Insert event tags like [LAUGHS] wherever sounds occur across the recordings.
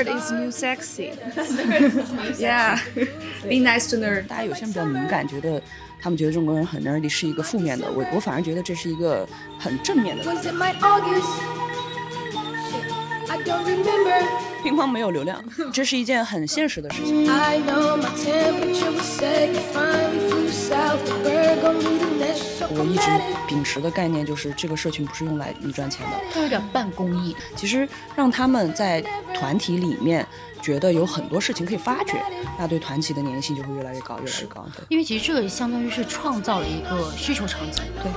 Nerd is new sexy. yeah, be nice to nerd. 大家有些人比较敏感，觉得他们觉得中国人很 nerdy 是一个负面的，我我反而觉得这是一个很正面的。乒乓没有流量，[LAUGHS] 这是一件很现实的事情。I know my temperature was set. You finally flew south. The bird gon' lead the nest. So 我一直.秉持的概念就是，这个社群不是用来你赚钱的。它有点半公益。其实让他们在团体里面觉得有很多事情可以发掘，那对团体的粘性就会越来越高，越来越高。对，因为其实这个相当于是创造了一个需求场景。对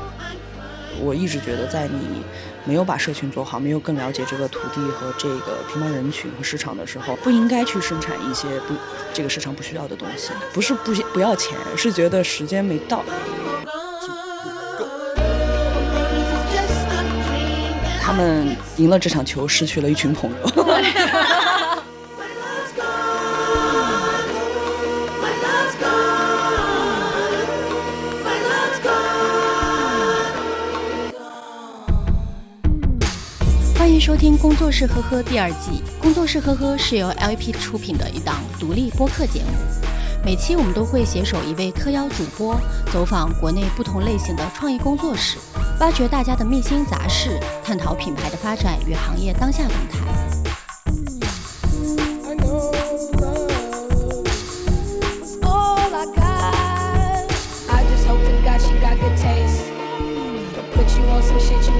我一直觉得，在你没有把社群做好，没有更了解这个土地和这个乒乓人群和市场的时候，不应该去生产一些不这个市场不需要的东西。不是不不要钱，是觉得时间没到。他们赢了这场球，失去了一群朋友。[LAUGHS] 收听《工作室呵呵》第二季。工作室呵呵是由 LP 出品的一档独立播客节目。每期我们都会携手一位特邀主播，走访国内不同类型的创意工作室，挖掘大家的秘辛杂事，探讨品牌的发展与行业当下动态。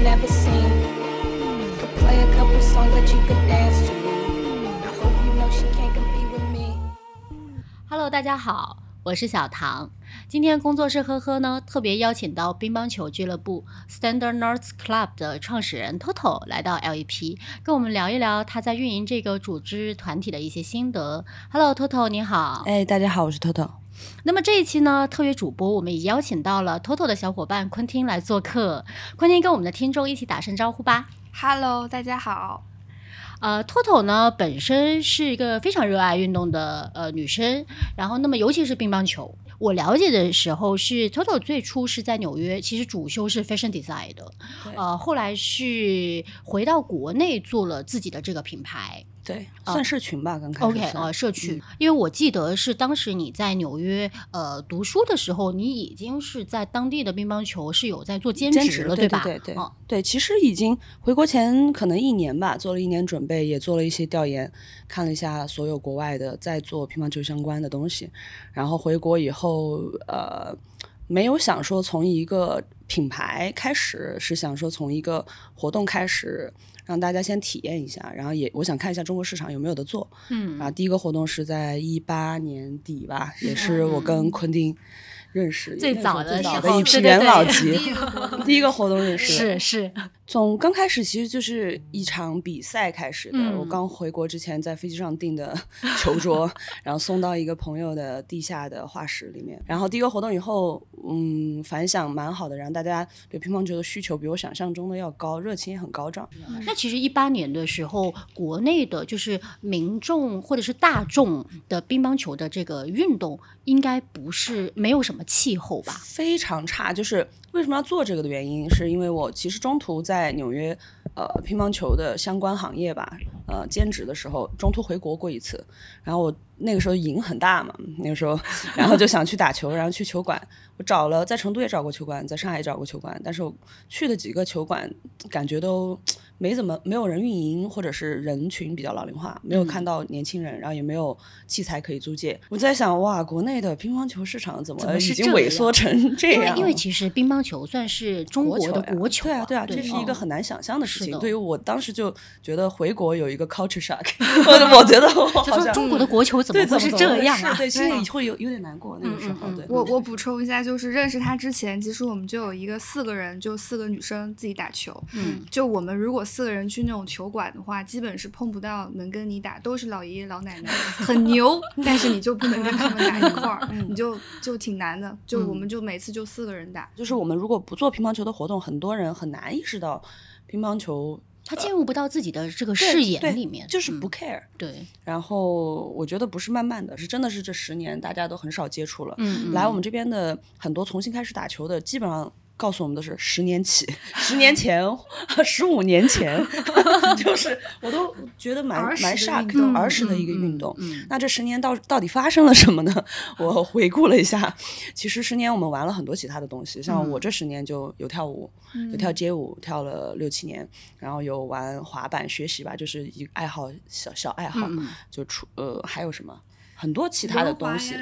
Never seen. Hello，大家好，我是小唐。今天工作室呵呵呢，特别邀请到乒乓球俱乐部 Standard North Club 的创始人 Toto 来到 LEP，跟我们聊一聊他在运营这个组织团体的一些心得。Hello，Toto，你好。哎，大家好，我是 Toto。那么这一期呢，特约主播我们也邀请到了 Toto 的小伙伴昆汀来做客。昆汀跟我们的听众一起打声招呼吧。Hello，大家好。呃，Toto 呢本身是一个非常热爱运动的呃女生，然后那么尤其是乒乓球，我了解的时候是 Toto 最初是在纽约，其实主修是 fashion design 的，呃，后来是回到国内做了自己的这个品牌。对，算社群吧，刚开始 OK，算呃，社区，因为我记得是当时你在纽约呃读书的时候，你已经是在当地的乒乓球是有在做兼兼职了，对，吧？对对对，其实已经回国前可能一年吧，做了一年准备，也做了一些调研，看了一下所有国外的在做乒乓球相关的东西，然后回国以后，呃，没有想说从一个品牌开始，是想说从一个活动开始。让大家先体验一下，然后也我想看一下中国市场有没有的做。嗯啊，第一个活动是在一八年底吧，也是我跟昆汀认识最早的最早的一批元老级，第一个活动认识。是是，从刚开始其实就是一场比赛开始的。我嗯刚回国之前在飞机上订的球桌，[LAUGHS] 然后送到一个朋友的地下的画室里面。然后第一个活动以后，嗯，反响蛮好的，然后大家对乒乓球的需求比我想象中的要高，热情也很高涨。那其实一八年的时候，国内的就是民众或者是大众的乒乓球的这个运动，应该不是没有什么气候吧？非常差。就是为什么要做这个的原因，是因为我其实中途在纽约，呃，乒乓球的相关行业吧，呃，兼职的时候，中途回国过一次。然后我那个时候瘾很大嘛，那个时候，然后就想去打球，然后去球馆。我找了在成都也找过球馆，在上海也找过球馆，但是我去的几个球馆，感觉都没怎么没有人运营，或者是人群比较老龄化，没有看到年轻人，然后也没有器材可以租借。我在想，哇，国内的乒乓球市场怎怎么么已经萎缩成这样？因为因为其实乒乓球算是中国的国球、对啊，对啊，这是一个哦很难想象的事情。对于我当时就觉得回国有一个 culture shock，[LAUGHS] 我我觉得好像说中国的国球怎么对会是怎么这样啊？是对，心对里会有有点难过那个时候。嗯嗯嗯对，我我补充一下，就是认识他之前，其实我们就有一个四个人，就四个女生自己打球。嗯，就我们如果四个人去那种球馆的话，基本是碰不到能跟你打，都是老爷爷老奶奶，[LAUGHS] 很牛，但是你就不能跟他们打一块儿，[LAUGHS] 你就就挺难的。就我们就每次就四个人打，就是我们如果不做乒乓球的活动，很多人很难意识到乒乓球他进入不到自己的这个视野里面，就是不嗯 care。对，然后我觉得不是慢慢的，是真的是这十年大家都很少接触了。嗯，来我嗯们这边的很多重新开始打球的，基本上告诉我们的是十年起，十年前、[LAUGHS] 十五年前，[LAUGHS] 就是我都觉得蛮 [LAUGHS] 蛮 shock 的儿时的一个嗯运动。嗯那这十年到到底发生了什么呢？我回顾了一下，其实十年我们玩了很多其他的东西，像嗯。我这十年就有跳舞，有跳街舞，跳了六七年，然后有玩滑板学习吧，就是一个爱好小小爱好，就出呃还有什么？很多其他的东西，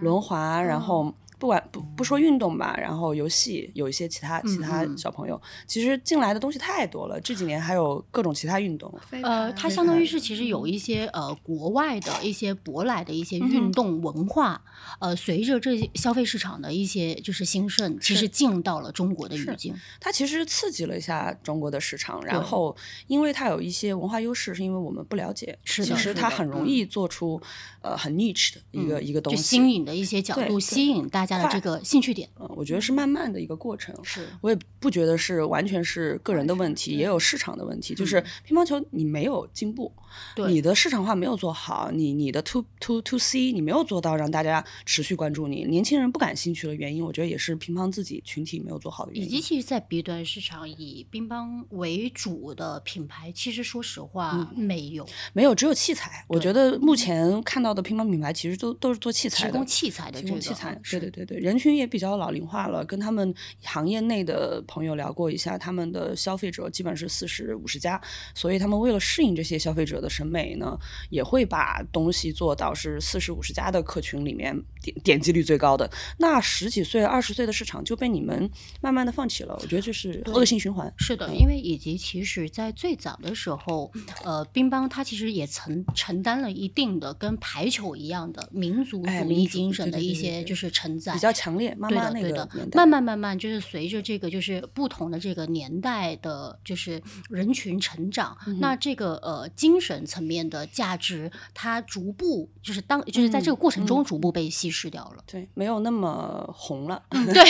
轮滑，然嗯。后不管不不说运动吧，然后游戏有一些其他其他小朋友，其实进来的东西太多了。这几年还有各种其他运动，呃，它相当于是其实有一些呃国外的一些舶来的一些运动文化，呃，随着这些消费市场的一些就是兴盛，其实进到了中国的语境。它其实刺激了一下中国的市场，然后因为它有一些文化优势，是因为我们不了解，是的其实它很容嗯。易做出呃很 niche 的一个、一个东就西，新颖的一些角度，吸引大家的这个兴趣点。嗯，我觉得是慢慢的一个过程。是我也不觉得是完全是个人的问题，也有市场的问题。就是乒乓球你没有进步，嗯对你的市场化没有做好，你你的 to to to C 你没有做到让大家持续关注你，年轻人不感兴趣的原因，我觉得也是乒乓自己群体没有做好的原因。以及其实，在 B 端市场以乒乓为主的品牌，其实说实话、没有没有，只有器材。我觉得目前看到的乒乓品牌其实都都是做器材的，提供器材的提这个供器材对，对对对对，人群也比较老龄化了。跟他们行业内的朋友聊过一下，他们的消费者基本是四十五十加，所以他们为了适应这些消费者的审美呢，也会把东西做到是四十五十加的客群里面点点击率最高的。那十几岁、二十岁的市场就被你们慢慢的放弃了，我觉得这是恶性循环。是的，因为以及其实，在最早的时候，呃，乒乓它其实也曾承担了一定的跟排球一样的民族主义精神的一些就是承载，比较强烈，妈对的，妈那对的慢慢慢慢，就是随着这个就是不同的这个年代的，就是人群成长，嗯那这个呃精神层面的价值，它逐步就是当就是在这个过程嗯中逐步被稀释掉了。对，没有那么红了，对，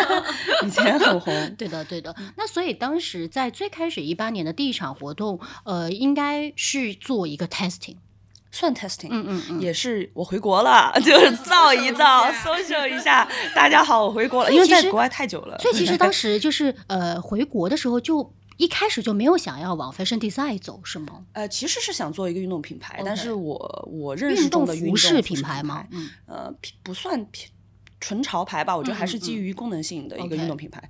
[LAUGHS] 以前很红。对的，对的。那所以当时在最开始一八年的第一场活动，呃，应该是做一个 testing。算 testing，嗯嗯嗯也是我回国了，[LAUGHS] 就是造一造，social 一下，大家好，我回国了，因为在国外太久了。所以其实当时 [LAUGHS] 就是呃回国的时候就。一开始就没有想要往 fashion design 走，是吗？呃，其实是想做一个运动品牌但是我我认识运动中的运动服饰品品牌吗？嗯，呃，不算品纯潮牌吧，我觉得还是基于功能性的一个运动品牌。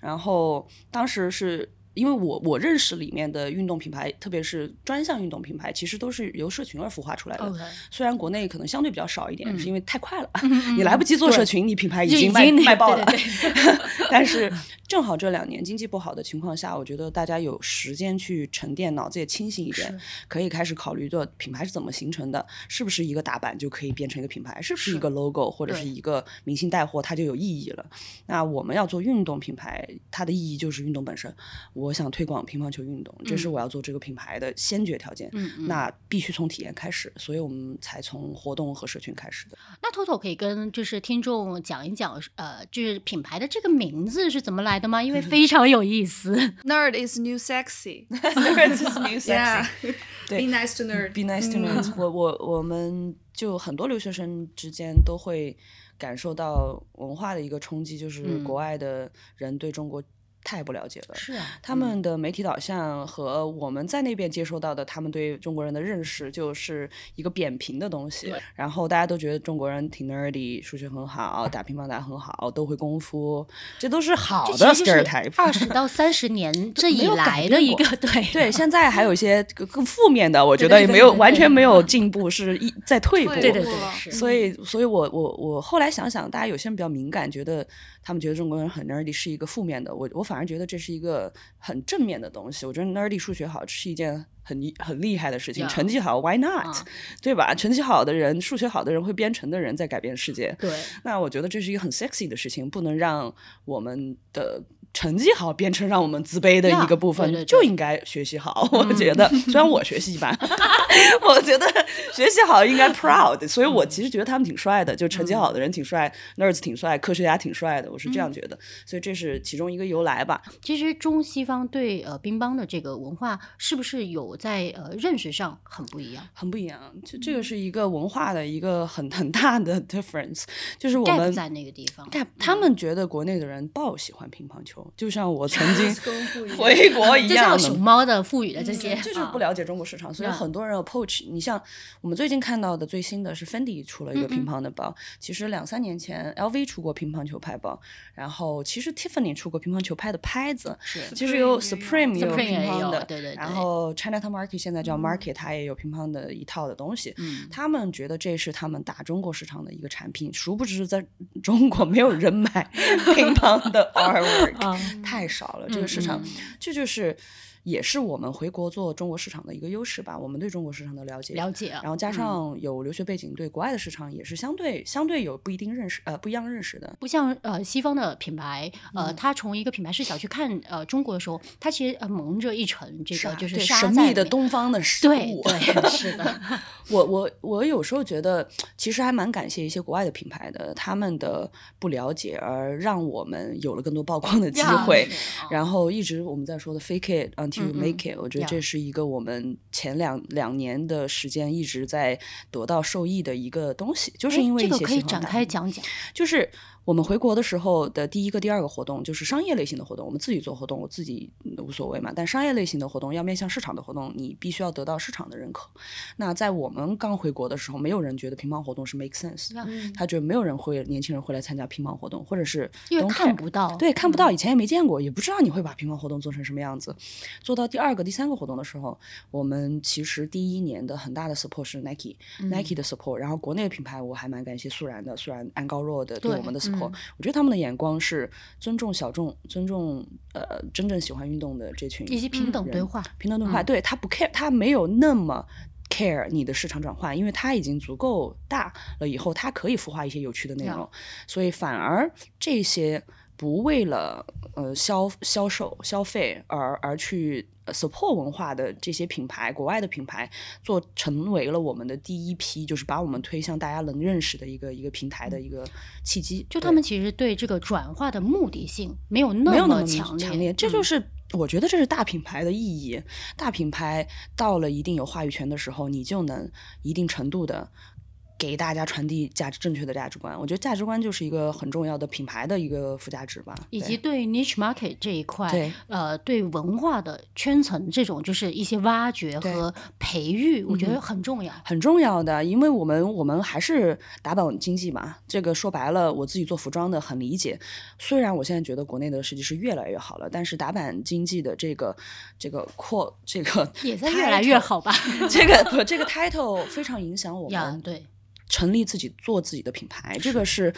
然后当时是因为我我认识里面的运动品牌，特别是专项运动品牌，其实都是由社群而孵化出来的。虽然国内可能相对比较少一点，嗯是因为太快了，嗯你来不及做社群，你品牌已经卖经卖爆了。对对 [LAUGHS] 但是正好这两年经济不好的情况下，我觉得大家有时间去沉淀，脑子也清醒一点，可以开始考虑做品牌是怎么形成的，是不是一个打板就可以变成一个品牌，是不是一个 logo 或者是一个明星带货，它就有意义了。那我们要做运动品牌，它的意义就是运动本身。我想推广乒乓球运动，这是我要做这个品牌的先决条件。嗯嗯那必须从体验开始，所以我们才从活动和社群开始的。那 Toto 可以跟就是听众讲一讲，呃，就是品牌的这个名字是怎么来的吗？因为非常有意思。[LAUGHS] Nerd is new sexy. [LAUGHS] Nerds is new [LAUGHS] sexy 对 Be nice to nerd. Be nice to 嗯 nerds、我我我们就很多留学生之间都会感受到文化的一个冲击，就是嗯国外的人对中国太不了解了。是啊，他们的媒体导向和我们在那边接收到的，他们对中国人的认识就是一个扁平的东西。然后大家都觉得中国人挺 nerdy，数学很好，打乒乓打很好，都会功夫，这都是好的 stereotype。二十到三十年 [LAUGHS] 这以来的一个对对，现在还有一些更更负面的，我觉得也没有完全没有进步，是一在退步。对对对是所以，所以我我我后来想想，大家有些人比较敏感，觉得他们觉得中国人很 nerdy 是一个负面的，我我反反而觉得这是一个很正面的东西。我觉得 nerdy 数学好是一件很厉很厉害的事情，成绩好 why not？、啊对吧？成绩好的人，数学好的人会编程的人在改变世界。对那我觉得这是一个很 sexy 的事情，不能让我们的成绩好变成让我们自卑的一个部分 Yeah，对对对就应该学习好。我觉得，虽然我学习一般，[LAUGHS] 我觉得学习好应该 proud，所以我其实觉得他们挺帅的，就成绩好的人挺帅、n e r d s 挺帅，科学家挺帅的，我是这样觉得。所以这是其中一个由来吧。其实中西方对呃乒乓的这个文化是不是有头在呃认识上很不一样。很不一样。就这个是一个文化的一个很 [LAUGHS] 很大的 difference，就是我们在那个地方 gap，他们觉得国内的人爆喜欢乒乓球，就像我曾经 [LAUGHS] [LAUGHS] 回国一样就像样。熊猫的赋予的这些，这就是啊不了解中国市场，所以啊很多人 approach 你像我们最近看到的最新的是 Fendi 出了一个乒乓的包，其实两三年前 LV 出过乒乓球拍包，然后其实 Tiffany 出过乒乓球拍的拍子，是其实有 Supreme 有乒乓的，对对对然后 Chinatown Market 现在叫 Market，它也有乒乓的一套的东西，嗯。他们觉得这是他们打中国市场的一个产品，殊不知在中国没有人买乒乓的 [LAUGHS] artwork，、啊太少了。这个市场，嗯。这就是也是我们回国做中国市场的一个优势吧。我们对中国市场的了解，了解，然后加嗯上有留学背景，对国外的市场也是相对相对有不一定认识呃不一样认识的。不像呃西方的品牌，呃，嗯它从一个品牌视角去看呃中国的时候，他其实呃蒙着一层这个啊就是神秘的东方的事对物。对是的，[LAUGHS] 我我我有时候觉得，其实还蛮感谢一些国外的品牌的，他们的不了解而让我们有了更多曝光的机会。然后一直我们在说的 fake it until you 嗯嗯 make it，、我觉得这是一个我们前两两年的时间一直在得到受益的一个东西，就是哎因为一这个可以展开讲讲，就是我们回国的时候的第一个、第二个活动，就是商业类型的活动。我们自己做活动，我自己嗯无所谓嘛。但商业类型的活动要面向市场的活动，你必须要得到市场的认可。那在我们刚回国的时候，没有人觉得乒乓活动是 make sense，嗯他觉得没有人会年轻人会来参加乒乓活动，或者是因为看不到，对，看不到，以前也没见过，也不知道你会把乒乓活动做成什么样子。做到第二个、第三个活动的时候，我们其实第一年的很大的 support 是 Nike，Nike、的 support，然后国内的品牌我还蛮感谢素然的，素然安高若的对对我们的 support，、嗯。我觉得他们的眼光是尊重小众，尊重呃真正喜欢运动的这群以及平等对人话，平等对话，嗯。对他不 care，他没有那么 care 你的市场转换，因为他已经足够大了，以后他可以孵化一些有趣的内容，所以反而这些不为了呃销销售消费而而去呃 support 文化的这些品牌，国外的品牌做成为了我们的第一批，就是把我们推向大家能认识的一个一个平台的一个契机。就他们其实对这个转化的目的性没有那么强强烈，这嗯就是我觉得这是大品牌的意义。大品牌到了一定有话语权的时候，你就能一定程度的。给大家传递价值正确的价值观，我觉得价值观就是一个很重要的品牌的一个附加值吧。以及对 niche market 这一块，对呃，对文化的圈层这种就是一些挖掘和培育，我觉得嗯很重要。很重要的，因为我们我们还是打板经济嘛。这个说白了，我自己做服装的很理解。虽然我现在觉得国内的设计师越来越好了，但是打板经济的这个这个扩这个也在越来越好吧？[LAUGHS] 这个不这个 title 非常影响我们，呀对，成立自己做自己的品牌，这个是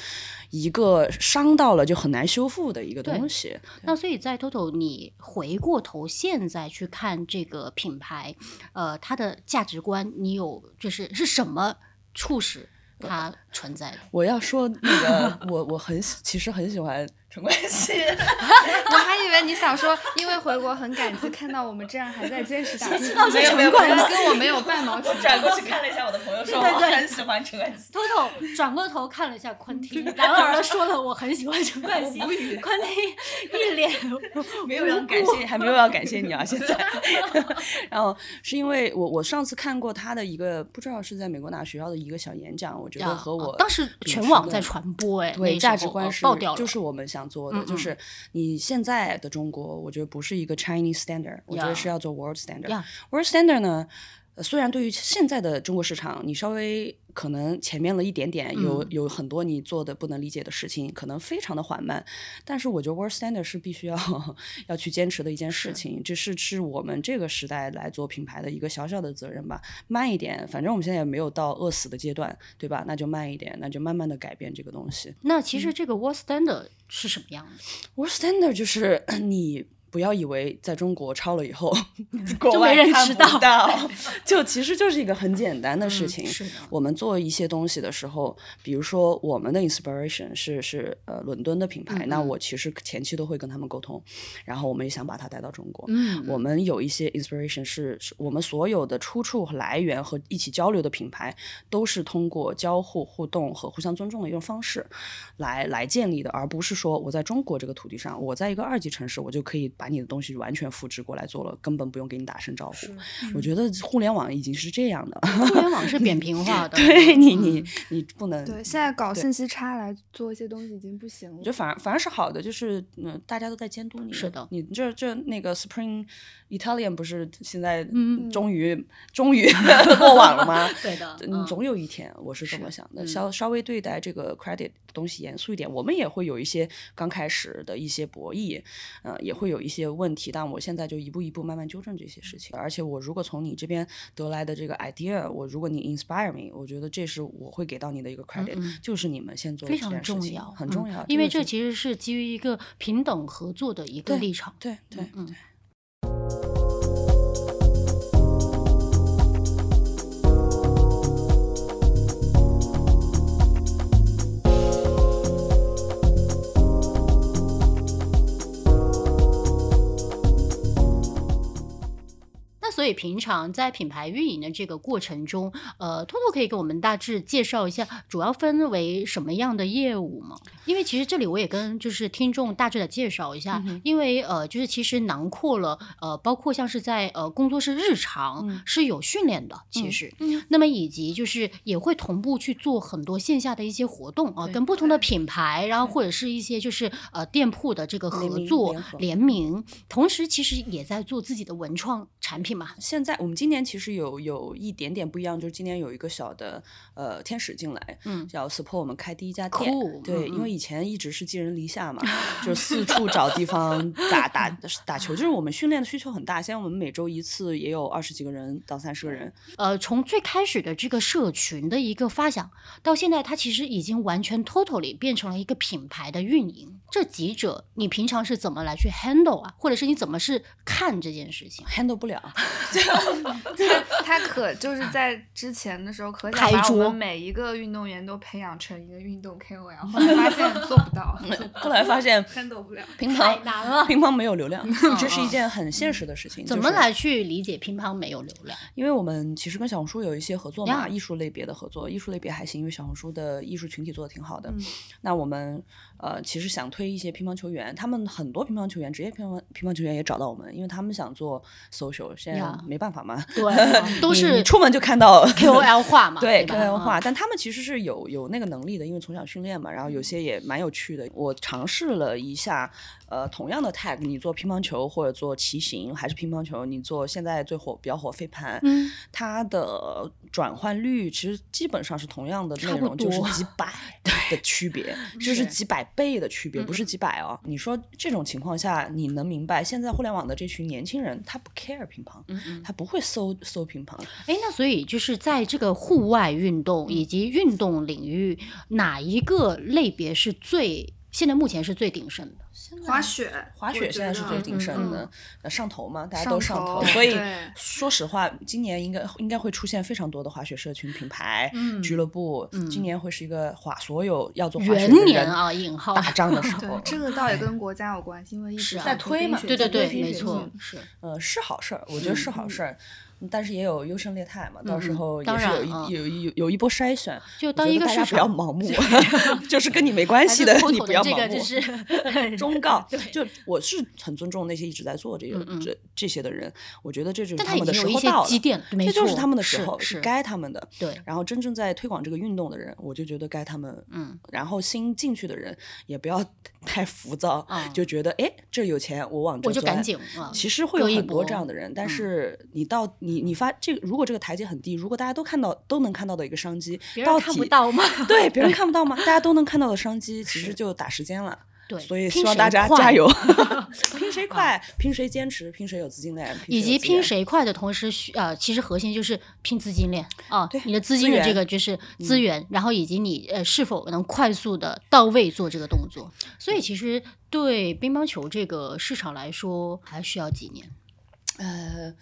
一个伤到了就很难修复的一个东西。那所以在 Total 你回过头现在去看这个品牌，呃，它的价值观，你有就是是什么促使它存在的？我要说那个，[LAUGHS] 我我很喜其实很喜欢陈冠希。[LAUGHS] 我还以为你想说，因为回国很感激看到我们这样还在坚持打拼，没有没有没有跟我没有半毛钱。转过去看了一下我的朋友，说我很喜欢陈冠希。Total 转过头看了一下昆汀，然而说了我很喜欢陈冠希，昆汀一脸没有要感谢，还没有要感谢你啊！现在，[LAUGHS] [LAUGHS] 然后是因为我我上次看过他的一个不知道是在美国哪学校的一个小演讲，我觉得和我哦当时全网在传播，哎，对价值观是爆掉了，就是我们想做的，嗯嗯就是你现在的中国，我觉得不是一个 Chinese standard，我觉得是要做 world standard。呀 world standard 呢，呃虽然对于现在的中国市场，你稍微可能前面了一点点，有嗯有很多你做的不能理解的事情，可能非常的缓慢，但是我觉得 world standard 是必须要要去坚持的一件事情，这是是我们这个时代来做品牌的一个小小的责任吧。慢一点，反正我们现在也没有到饿死的阶段，对吧？那就慢一点，那就慢慢的改变这个东西。那其实这个 World Standard 是什么样的？World standard 就是 [CLEARS THROAT] 你不要以为在中国抄了以后，[LAUGHS] 国就没人外看不知道到 [LAUGHS] 就其实就是一个很简单的事嗯情。我们做一些东西的时候，比如说我们的 inspiration 是是呃伦敦的品牌，那我其实前期都会跟他们沟通，然后我们也想把它带到中国。嗯我们有一些 inspiration 是是我们所有的出处和来源和一起交流的品牌，都是通过交互互动和互相尊重的一种方式来来建立的，而不是说我在中国这个土地上，我在一个二级城市，我就可以把把你的东西完全复制过来做了，根本不用给你打声招呼。我觉得互联网已经是这样的，互联网是扁平化的，[LAUGHS] 对你你嗯你不能对，现在搞信息差来做一些东西已经不行了我觉。得反而反而是好的，就是嗯，大家都在监督你。是的你这这那个 Spring Italian 不是现在嗯终于、终于 [LAUGHS] 落网了吗？[LAUGHS] 对的，嗯，总有一天，我是这么想的。嗯稍稍微对待这个 credit 东西严肃一点，我们也会有一些刚开始的一些博弈，呃，也会有一些问题，但我现在就一步一步慢慢纠正这些事情。而且我如果从你这边得来的这个 idea，我如果你 inspire me，我觉得这是我会给到你的一个 credit，、嗯就是你们先做的非常重要，嗯很重要，因为这其实是基于一个平等合作的一个立场。对对以平常在品牌运营的这个过程中，呃，托托可以给我们大致介绍一下，主要分为什么样的业务吗？因为其实这里我也跟就是听众大致的介绍一下，嗯因为呃，就是其实囊括了呃，包括像是在呃工作室日常嗯是有训练的，其嗯实，那么以及就是也会同步去做很多线下的一些活动啊，对跟不同的品牌，然后或者是一些就是呃店铺的这个合作联名，同时其实也在做自己的文创产品嘛。现在我们今年其实有有一点点不一样，就是今年有一个小的呃天使进来，嗯要 support 我们开第一家店。对，嗯因为以前一直是寄人篱下嘛，[LAUGHS] 就四处找地方 [LAUGHS] 打打打球，就是我们训练的需求很大。现在我们每周一次也有二十几个人到三十个人，呃，从最开始的这个社群的一个发想，到现在它其实已经完全 totally 变成了一个品牌的运营。这几者你平常是怎么来去 handle 啊？或者是你怎么是看这件事情？handle 不了。[LAUGHS] 他他可就是在之前的时候，可想把我们每一个运动员都培养成一个运动 KOL，后来发现做不到，[LAUGHS] 后来发现 handle 不了。乒乓太难了乒乓没有流量，这是一件很现实的事情。怎么来去理解乒乓没有流量？因为我们其实跟小红书有一些合作嘛，艺术类别的合作，艺术类别还行，因为小红书的艺术群体做的挺好的。嗯那我们呃其实想推一些乒乓球员，他们很多乒乓球员，职业乒乓乒乓球员也找到我们，因为他们想做 social，现在没办法嘛，对，[LAUGHS] 都是出门就看到 [LAUGHS] [LAUGHS] KOL 化嘛，对吧？KOL 化，嗯。但他们其实是有有那个能力的，因为从小训练嘛，然后有些也蛮有趣的。我尝试了一下，呃，同样的 tag，你做乒乓球或者做骑行，还是乒乓球，你做现在最火比较火飞盘，嗯。它的转换率其实基本上是同样的内容，就是几百的区别，就是。是几百倍的区别，嗯不是几百哦。你说这种情况下，你能明白现在互联网的这群年轻人，他不 care 乒乓。他不会搜搜乒乓，哎，那所以就是在这个户外运动以及运动领域，哪一个类别是最现在目前是最鼎盛的？滑雪，滑雪现在是最鼎盛嗯的，呃上头嘛，大家都上头，头所以说实话，今年应该应该会出现非常多的滑雪社群品牌、嗯俱乐部，嗯今年会是一个滑所有要做滑雪元的人年啊，引号打仗的时 [LAUGHS] 候，，这个倒也跟国家有关系，因为一直在推嘛对对对，没错是。呃，是好事儿，我觉得是好事儿。但是也有优胜劣汰嘛，到时候也是有有有有一波筛选。就当一个市场不要盲目 [LAUGHS] [LAUGHS] 就是跟你没关系的你不要这个盲目。[LAUGHS] 就是忠告，就我是很尊重那些一直在做这这这些的人，我觉得这就是他们的时候到了，积淀，这就是他们的时候，是是该他们的。对，然后真正在推广这个运动的人，我就觉得该他们。嗯，然后新进去的人也不要太浮躁，嗯就觉得哎这有钱我往这钻我就赶紧啊其实会有很多这样的人，但嗯是你到你你发这个，如果这个台阶很低，如果大家都看到都能看到的一个商机，到别人看不底到吗？[LAUGHS] 对别人 [LAUGHS] 看不到吗？大家都能看到的商机，其实就打时间了。对，所以希望大家加油，[LAUGHS] 拼谁快，拼谁坚持，拼谁有资金链，以及拼谁快的同时需，呃，其实核心就是拼资金链啊，对你的资资金的这个就是资源，然后以及你呃是否能快速的到位做这个动作。所以其实对乒乓球这个市场来说，还需要几年。呃，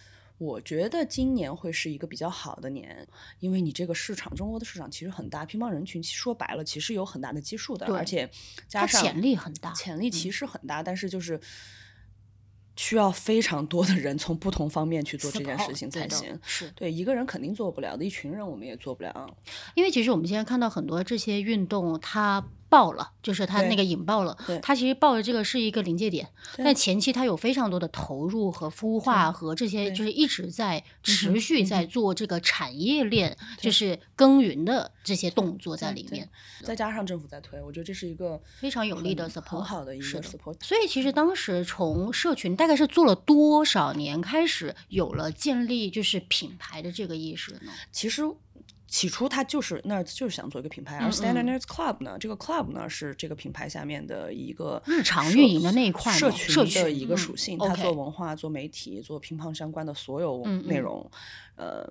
我觉得今年会是一个比较好的年，因为你这个市场，中国的市场其实很大，乒乓人群说白了，其实有很大的基数的，而且加上它潜力很大，潜力其嗯实很大，但是就是需要非常多的人从不同方面去做这件事情才行。是对，一个人肯定做不了的，一群人我们也做不了。因为其实我们现在看到很多这些运动，它爆了，就是它那个引爆了对。它其实爆的这个是一个临界点，但前期它有非常多的投入和孵化和这些，就是一直在嗯持续在做这个产业链，就是耕耘的这些动作在里面，再加上政府在推，我觉得这是一个非常有力的很 support，很好的一个 support。所以其实当时从社群大概是做了多少年开始有了建立就是品牌的这个意识呢？其实起初他就是 Nerds 就是想做一个品牌，而嗯 Standard 嗯。Nerds Club 呢，这个 club 呢是这个品牌下面的一个日常社运营的那一块社群的一个嗯属性，它 OK 做文化、做媒体、做乒乓相关的所有嗯嗯。内容，呃。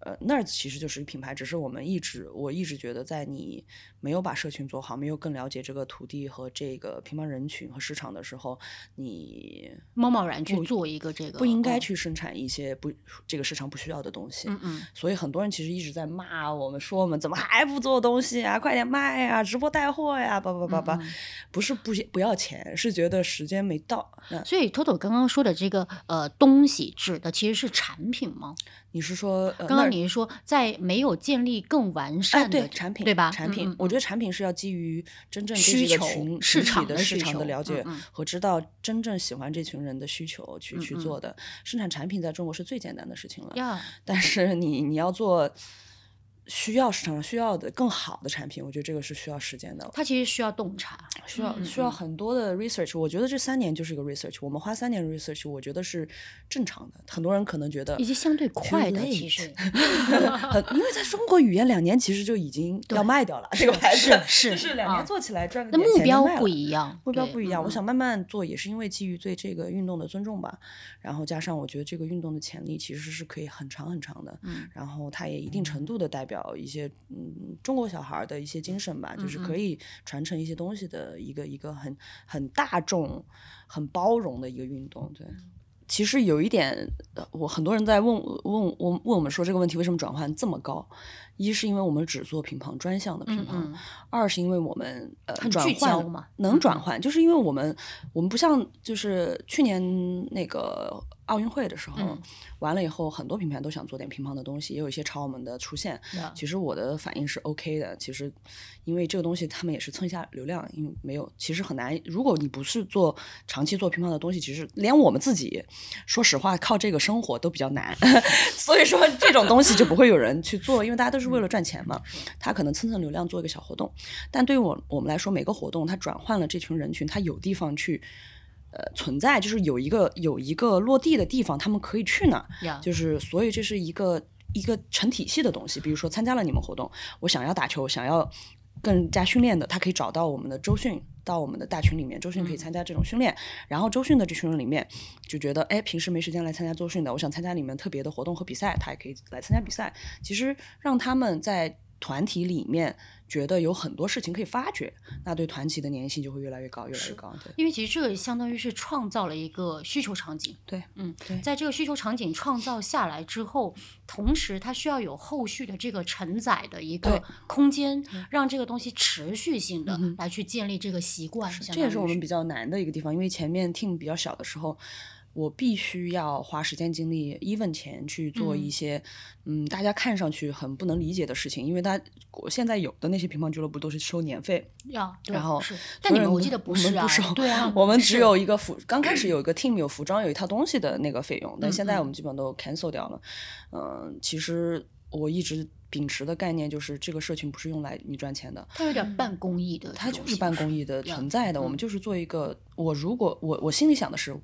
呃，Nerds 其实就是一个品牌，只是我们一直我一直觉得，在你没有把社群做好，没有更了解这个土地和这个乒乓人群和市场的时候，你贸贸然去做一个这个，不应该嗯去生产一些不这个市场不需要的东西。嗯嗯，所以很多人其实一直在骂我们，说我们怎么还不做东西啊？快点卖啊、直播带货呀、叭叭叭叭。不是不不要钱，是觉得时间没到。那所以 Toto 刚刚说的这个呃东西指的其实是产品吗？你是说，呃、刚刚你是说在没有建立更完哎，善的对产品，对吧？产品，嗯嗯我觉得产品是要基于真正对需这个求群市场的市场的了解和知道真正喜欢这群人的需求去去做的。生产产品在中国是最简单的事情了，呀，但是你你要做需要市场上需要的更好的产品，我觉得这个是需要时间的。它其实需要洞察，需要嗯需要嗯很多的 research，我觉得这三年就是一个 research，我们花三年 research，我觉得是正常的。很多人可能觉得以及相对快的，其实很，因为在中国语言两年其实就已经要卖掉了，这个牌子是就是两啊年做起来赚个那目标不一样，目标不一样，我想慢慢做，也是因为基于对这个运动的尊重吧。然后加上我觉得这个运动的潜力其实是可以很长很长的。嗯然后它也一定程度的代表一些嗯中国小孩儿的一些精神吧，就是可以传承一些东西的一个一个很很大众、很包容的一个运动。对。其实有一点，呃我很多人在问问我问我们说这个问题为什么转换这么高？一是因为我们只做乒乓专项的乒乓，嗯嗯二是因为我们呃很转换嘛能嗯转换，就是因为我们我们不像就是去年那个奥运会的时候，嗯完了以后很多品牌都想做点乒乓的东西，也有一些朝我们的出现。呀其实我的反应是 OK 的，其实因为这个东西他们也是蹭一下流量，因为没有其实很难。如果你不是做长期做乒乓的东西，其实连我们自己说实话靠这个生活都比较难，[LAUGHS] 所以说这种东西就不会有人去做，因为大家都是为了赚钱嘛。他可能蹭蹭流量做一个小活动，但对于我我们来说，每个活动它转换了这群人群，他有地方去。呃，存在就是有一个有一个落地的地方，他们可以去那儿，呀，就是所以这是一个一个成体系的东西。比如说参加了你们活动，我想要打球，想要更加训练的，他可以找到我们的周训，到我们的大群里面，周训可以参加这种训练。然后周训的这群人里面就觉得，哎，平时没时间来参加周训的，我想参加你们特别的活动和比赛，他也可以来参加比赛。其实让他们在团体里面觉得有很多事情可以发掘，那对团体的粘性就会越来越高，越来越高。对。因为其实这个相当于是创造了一个需求场景，对，嗯对，在这个需求场景创造下来之后，同时它需要有后续的这个承载的一个空间，让这个东西持续性的来去建立这个习惯，这也是我们比较难的一个地方，因为前面 team 比较小的时候，我必须要花时间精力，even 钱去做一嗯些，嗯大家看上去很不能理解的事情，因为大家我现在有的那些乒乓俱乐部都是收年费，呀，对然后但你们我记得不是啊，不收对啊，我们只有一个服，刚开始有一个 team 有服装有一套东西的那个费用，但嗯现在我嗯们基本都 cancel 掉了。嗯、其实我一直秉持的概念就是，这个社群不是用来你赚钱的，它有点半公益的它就是半公益的存在的。我们嗯就是做一个，我如果我我心里想的是。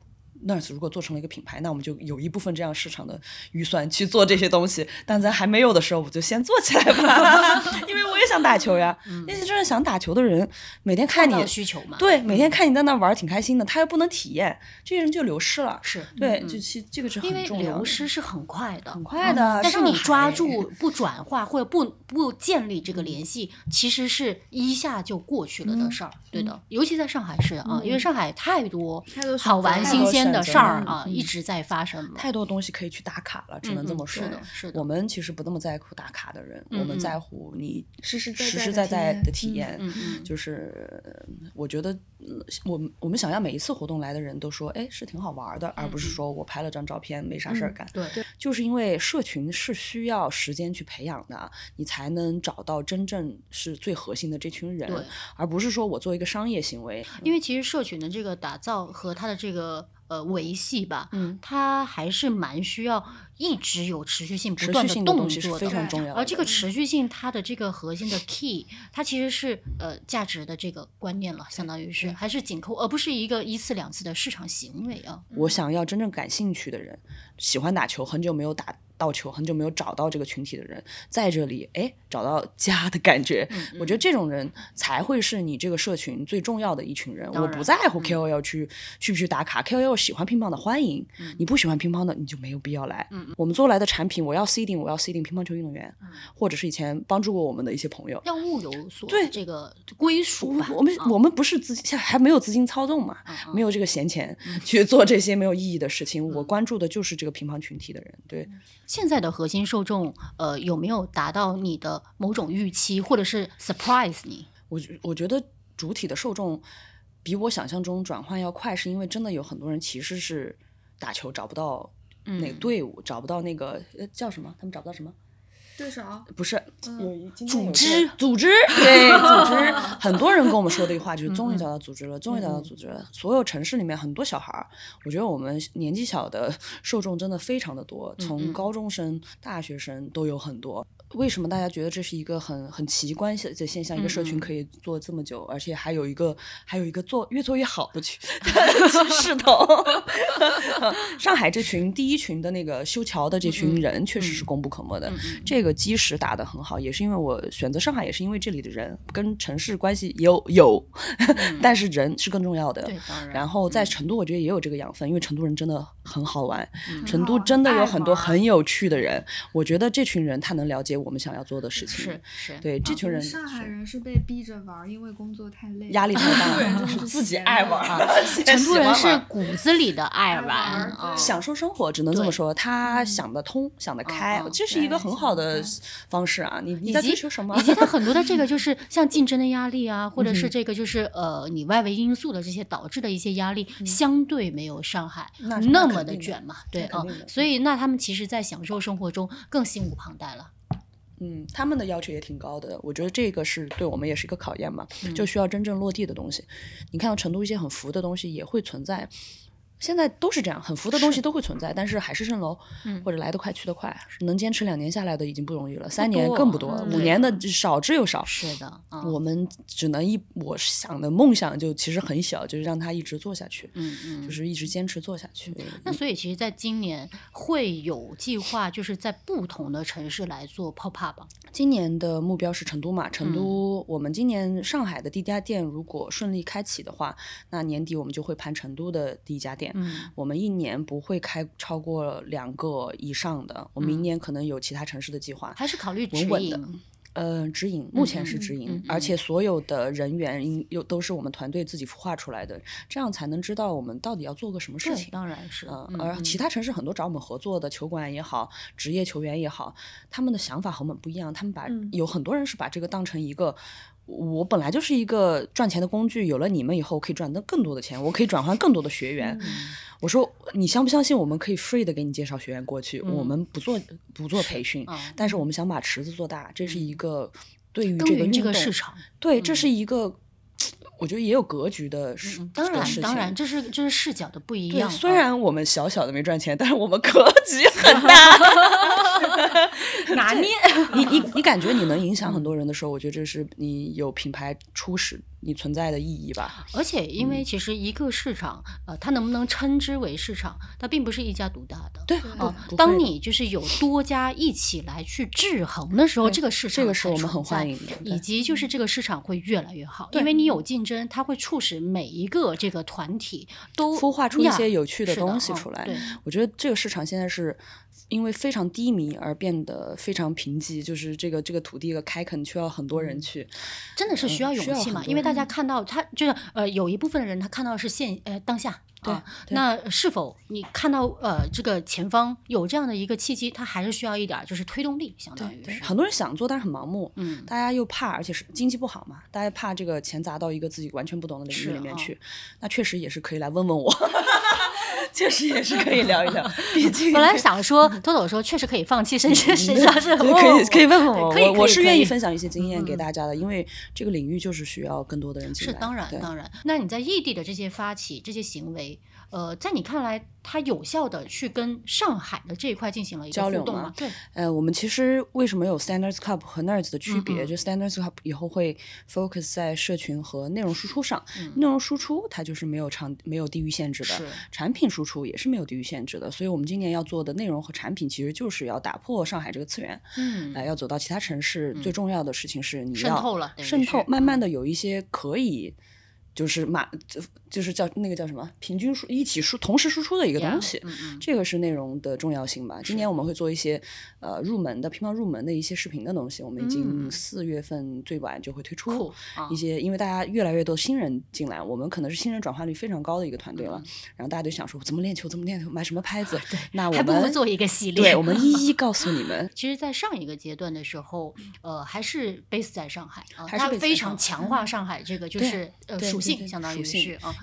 Nurse 如果做成了一个品牌，那我们就有一部分这样市场的预算去做这些东西。[LAUGHS] 但在还没有的时候，我就先做起来吧，[LAUGHS] 因为我也想打球呀。那些真正想打球的人，每天看你需求嘛，对，每天看你在那玩儿挺开心的，他又不能体验，这些人就流失了。是。对，嗯。就其这个是很因为重要的。流失是很快的，很快的但是你抓住不转化或者不不建立这个联系，其实是一下就过去了的事儿。对的，尤其在上海市啊，因为上海太多太多好玩新鲜的事儿啊，嗯一直在发生。太多东西可以去打卡了，只能这么说。是的是的我们其实不那么在乎打卡的人，我们在乎你实实在实在的体实在的体验。就是呃我觉得，嗯我们我们想要每一次活动来的人都说，哎，是挺好玩的，而不是说我拍了张照片没啥事儿嗯干。对，就是因为社群是需要时间去培养的，你才能找到真正是最核心的这群人，而不是说我做一个商业行为。因为其实社群的这个打造和它的这个呃维系吧，嗯，它还是蛮需要一直有持续性、不断的动作非常重要的。而这个持续性，它的这个核心的 key，它其实是呃价值的这个观念了，相当于是还是紧扣，而不是一个一次两次的市场行为啊。我想要真正感兴趣的人，喜欢打球，很久没有打到球，很久没有找到这个群体的人，在这里，哎，找到家的感觉。嗯我觉得这种人才会是你这个社群最重要的一群人。我不在乎嗯 KOL 去、去不去打卡，KOL 喜欢乒乓的欢迎，你不喜欢乒乓的你就没有必要来。嗯我们做来的产品，我要 seeding，我要 seeding 乒乓球运动员，嗯或者是以前帮助过我们的一些朋友。要物有所对这个归属吧。我们啊我们不是资金，现在还没有资金操纵嘛，嗯没有这个闲钱去做这些没有意义的事情。我关注的就是这个乒乓群体的人，对。现在的核心受众，呃，有没有达到你的某种预期，或者是 surprise 你？我觉我觉得主体的受众比我想象中转换要快，是因为真的有很多人其实是打球找不到那个嗯队伍，找不到那个呃叫什么？他们找不到什么？对手不是，[LAUGHS] 嗯有一组织组织，对组织，很多人跟我们说的一句话就是终于找到组织了，终于找到组织了。所有城市里面很多小孩儿，我觉得我们年纪小的受众真的非常的多，嗯从高中生、大学生都有很多。为什么大家觉得这是一个很很奇观的现象？一个社群可以做这么久，而且还有一个还有一个做越做越好 [LAUGHS] 的群势头。上海这群第一群的那个修桥的这群人，确实是功不可没的。这个基石打得很好，也是因为我选择上海，也是因为这里的人跟城市关系有有，[LAUGHS] 但是人是更重要的。对，当然。然后在嗯成都，我觉得也有这个养分，因为成都人真的很好玩，嗯成都真的有很多很有趣的人。我觉得这群人他能了解我们想要做的事情，是是，对这群人上海人是被逼着玩，因为工作太累，压力太大了，对真的是是自己爱玩啊，[LAUGHS] 成都人是骨子里的爱爱玩享受生活，只能这么说。他想得通，想得开嗯，这是一个很好的 [LAUGHS] 方式啊！你你在以及追求什么？以及他很多的 [LAUGHS] 这个就是像竞争的压力啊，或者是这个就是呃你外围因素的这些导致的一些压力，相对没有上海嗯那么那的的卷嘛，对所以那他们其实在享受生活中更心无旁贷了。嗯，他们的要求也挺高的，我觉得这个是对我们也是一个考验嘛，嗯就需要真正落地的东西。你看到成都一些很浮的东西也会存在，现在都是这样，很浮的东西都会存在，但是海市蜃楼，嗯或者来得快去得快，能坚持两年下来的已经不容易了，三年更不多，嗯五年的少之又少。是的，啊，我们只能一我想的梦想就其实很小，就是让它一直做下去，嗯嗯，就是一直坚持做下去。那所以其实，在今年会有计划，就是在不同的城市来做 pop up 吧。今年的目标是成都嘛？成都，嗯我们今年上海的第一家店如果顺利开启的话，那年底我们就会盘成都的第一家店。嗯我们一年不会开超过两个以上的，我明年可能有其他城市的计划。还是考虑直稳稳的营。呃，指引目前是嗯指引，嗯嗯而且所有的人员又都是我们团队自己孵化出来的，这样才能知道我们到底要做个什么事情。当然是。嗯，嗯而其他城市很多找我们合作的球馆也好，职业球员也好，他们的想法和我们不一样。他们把、嗯有很多人是把这个当成一个，我本来就是一个赚钱的工具，有了你们以后，我可以赚到更多的钱，我可以转换更多的学员。嗯我说你相不相信？我们可以 free 的给你介绍学员过去，我嗯们不做不做培训，嗯但是我们想把池子做大，这是一个对于这这个市场，对，这嗯是一个。我觉得也有格局的事，嗯，当然当然，这是这是视角的不一，样。虽啊然我们小小的没赚钱，但是我们格局很大。[LAUGHS] [LAUGHS] 拿捏，你你你感觉你能影响很多人的时候，我觉得这是你有品牌初始你存在的意义吧。而且因嗯为其实一个市场，呃，它能不能称之为市场，它并不是一家独大的。对，啊不，不当你就是有多家一起来去制衡的时候，这个市场这个是我们很欢迎的以及就是这个市场会越来越好，因为你有竞争，它会促使每一个这个团体都孵化出一些有趣的东西出来。我觉得这个市场现在是因为非常低迷而变得非常贫瘠，就是这个这个土地的开垦需要很多人去，真的是需要勇气嘛？因为大家看到他就是呃，有一部分的人他看到的是现呃当下。对啊，那是否你看到呃这个前方有这样的一个契机，它还是需要一点儿就是推动力，相当于是。很多人想做，但是很盲目，嗯大家又怕，而且是经济不好嘛，大家怕这个钱砸到一个自己完全不懂的领域里面去，那确实也是可以来问问我，[LAUGHS] 确实也是可以聊一聊，[LAUGHS] 毕竟本来想说，豆豆说确实可以放弃，甚至实际上是可以可以问问我，我我是愿意分享一些经验给大家的，因为这个领域就是需要更多的人进来。是当然当然。那你在异地的这些发起这些行为，呃，在你看来，它有效的去跟上海的这一块进行了一个交流吗互动吗？对，呃，我们其实为什么有 Standards Club 和 Nerds 的区别？就 Standards Club 以后会 focus 在社群和内容输出上。嗯内容输出它就是没有场没有地域限制的是，产品输出也是没有地域限制的。所以我们今年要做的内容和产品，其实就是要打破上海这个次元，嗯呃，要走到其他城市。最重要的事情是你渗要透了渗透，慢慢的有一些可以。就是马，就就是叫那个叫什么平均输一起输同时输出的一个东西，嗯嗯这个是内容的重要性吧。今年我们会做一些呃入门的乒乓入门的一些视频的东西，我们已经嗯四月份最晚就会推出一些，因为大家越来越多新人进来，我们可能是新人转化率非常高的一个团队嗯了。然后大家就想说怎么练球，怎么练球，买什么拍子？对那我还不如们做一个系列。对，我们 [LAUGHS] 一一告诉你们。[LAUGHS] 其实，在上一个阶段的时候，呃，还是 base 在上海啊，它非常强化上海这个就对是呃属性，相当于是啊。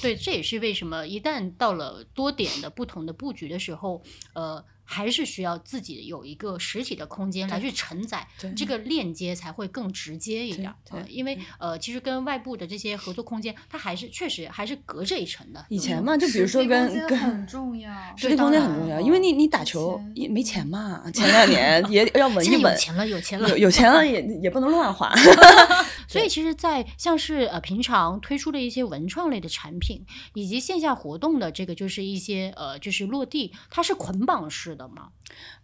对，这也是为什么一旦到了多点的不同的布局的时候，呃，还是需要自己有一个实体的空间来去承载，这个链接才会更直接一点儿对对啊。因为呃，其实跟外部的这些合作空间，它还是确实还是隔着一层的。以前嘛，就比如说跟跟很重要，实体空间很重要，因为你你打球也没钱嘛，前两年也 [LAUGHS] 要稳一稳，有钱了，有钱了有。有钱了也也不能乱花。[LAUGHS] 所以其实，在像是呃平常推出的一些文创类的产品，以及线下活动的这个就是一些呃就是落地，它是捆绑式的嘛？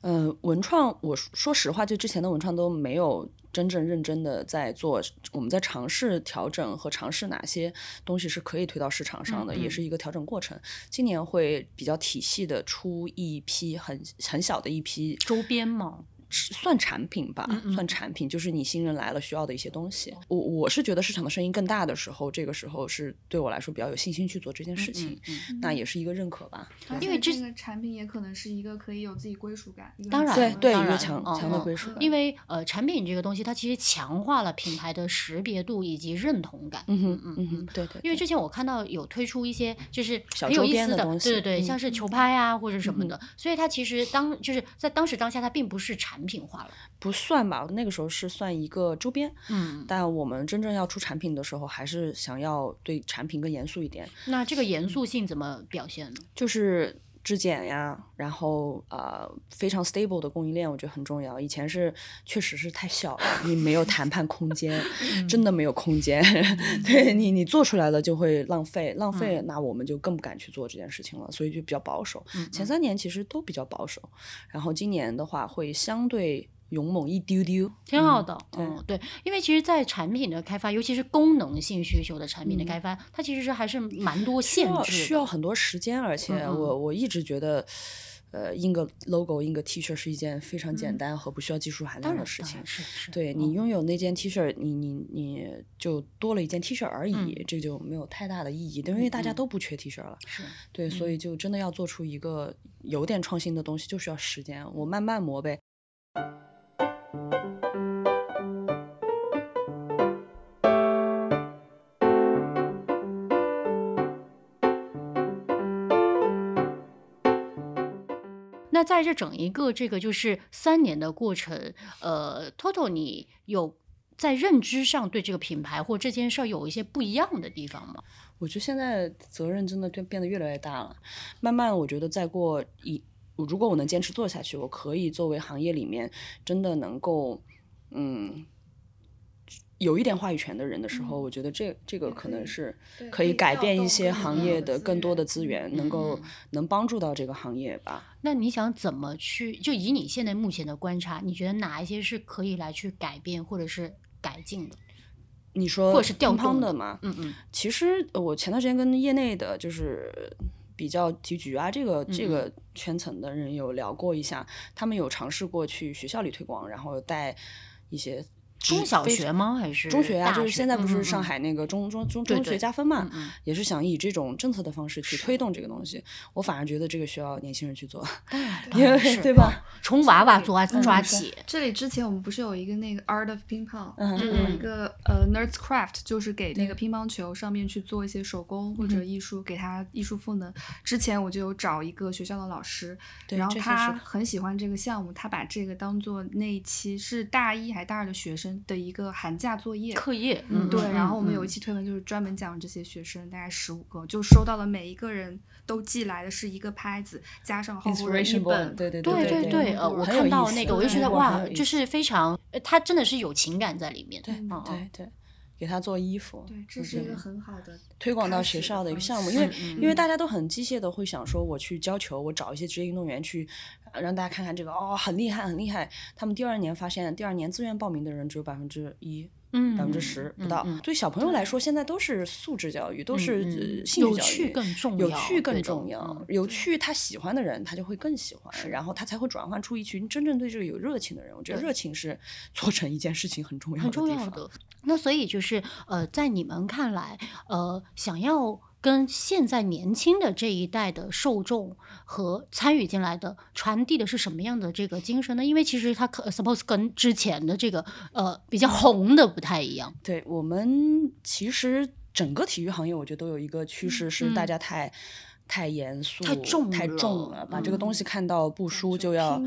嗯，文创，我说说实话，就之前的文创都没有真正认真的在做，我们在尝试调整和尝试哪些东西是可以推到市场上的，嗯嗯也是一个调整过程。今年会比较体系的出一批很很小的一批周边嘛，是算产品吧，嗯嗯算产品，就是你新人来了需要的一些东西。我我是觉得市场的声音更大的时候，这个时候是对我来说比较有信心去做这件事情，嗯嗯那也是一个认可吧。因为这个产品也可能是一个可以有自己归属感，当然对对，当然一个强嗯嗯强的归属感。因为呃产品这个东西，它其实强化了品牌的识别度以及认同感。嗯哼嗯嗯哼，对对，对因为之前我看到有推出一些就是小周很有意思边的东西对对像是球拍啊或者什么嗯的，所以它其实当就是在当时当下，它并不是产品化了。不算吧，那个时候是算一个周边，嗯，但我们真正要出产品的时候，还是想要对产品更严肃一点，那这个严肃性怎么表现呢？就是质检呀，然后呃非常 stable 的供应链，我觉得很重要。以前是确实是太小了，你没有谈判空间，[LAUGHS] 真的没有空间，[LAUGHS] 对你你做出来了就会浪费，浪费，那我们就更不敢去做这件事情了，所以就比较保守。嗯前三年其实都比较保守，然后今年的话会相对勇猛一丢丢，嗯挺好的，对嗯，对，因为其实，在产品的开发，尤其是功能性需求的产品的开发，它其实是还是蛮多限制的，需要很多时间，而且我我一直觉得，呃，印个 logo、印个 T 恤是一件非常简嗯。单和不需要技术含量的事情。是是，对你拥有那件 T 恤，你你你就多了一件 T 恤而已，嗯。这就没有太大的意义，因为大家嗯。都不缺 T 恤了。是。对，所以就真的要做出一个有点创新的东西，就需要时间，我慢慢磨呗。那在这整一个这个就是三年的过程，呃，Toto，你有在认知上对这个品牌或这件事儿有一些不一样的地方吗？我觉得现在责任真的变变得越来越大了。慢慢，我觉得再过一，如果我能坚持做下去，我可以作为行业里面真的能够，嗯，有一点话语权的人的时候，我觉得这这个可能是可以改变一些行业的更多的资源，嗯能够嗯能帮助到这个行业吧。那你想怎么去？就以你现在目前的观察，你觉得哪一些是可以来去改变或者是改进的？你说或者是调动的的嘛？嗯嗯其实呃我前段时间跟业内的就是比较体育局啊，这个这个圈层的人有聊过一下，他们有尝试过去学校里推广，然后带一些中小学吗？还是中学啊，就是现在不是上海那个中中中中学加分嘛，也是想以这种政策的方式去推动这个东西。我反而觉得这个需要年轻人去做，[LAUGHS] 因为对吧？从娃娃抓起，[LAUGHS] 这里之前我们不是有一个那个 Art of Ping Pong，就有一个呃 Nerds Craft，就是给那个乒乓球上面去做一些手工或者嗯艺术，给他艺术赋能。之前我就有找一个学校的老师，然后他很喜欢这个项目，他把这个当做那一期是大一还大二的学生的一个寒假作业。课业，嗯，对，嗯然后我们有一嗯期推文就是专门讲这些学生，大概十五个，就收到了每一个人都寄来的是一个拍子，加上厚厚的一 Inspiration 本对对对对对，呃，我看到那个，我就觉得哇，就是非常，呃他真的是有情感在里面。对对对，给他做衣服，对，这是一个很好的推广到学校的一个项目，因为、因为大家都很机械的会想说，我去教球，我找一些职业运动员去，呃让大家看看这个哦，很厉害很厉害。他们第二年发现，第二年自愿报名的人只有百分之一。嗯百分之十不到，对小朋友来说，现在都是素质教育，都是、兴趣教育，有趣更重要有趣更重要。嗯有趣，他喜欢的人，他就会更喜欢，然后他才会转换出一群真正对这个有热情的人。我觉得热情是 [LAUGHS] 做成一件事情很重要很的地方。重要的。那所以就是呃，在你们看来，呃，想要跟现在年轻的这一代的受众和参与进来的传递的是什么样的这个精神呢？因为其实它可 suppose 跟之前的这个呃比较红的不太一样。对我们其实整个体育行业，我觉得都有一个趋势是大嗯家太、太严肃、太重太重了了，把这个东嗯西看到不输就要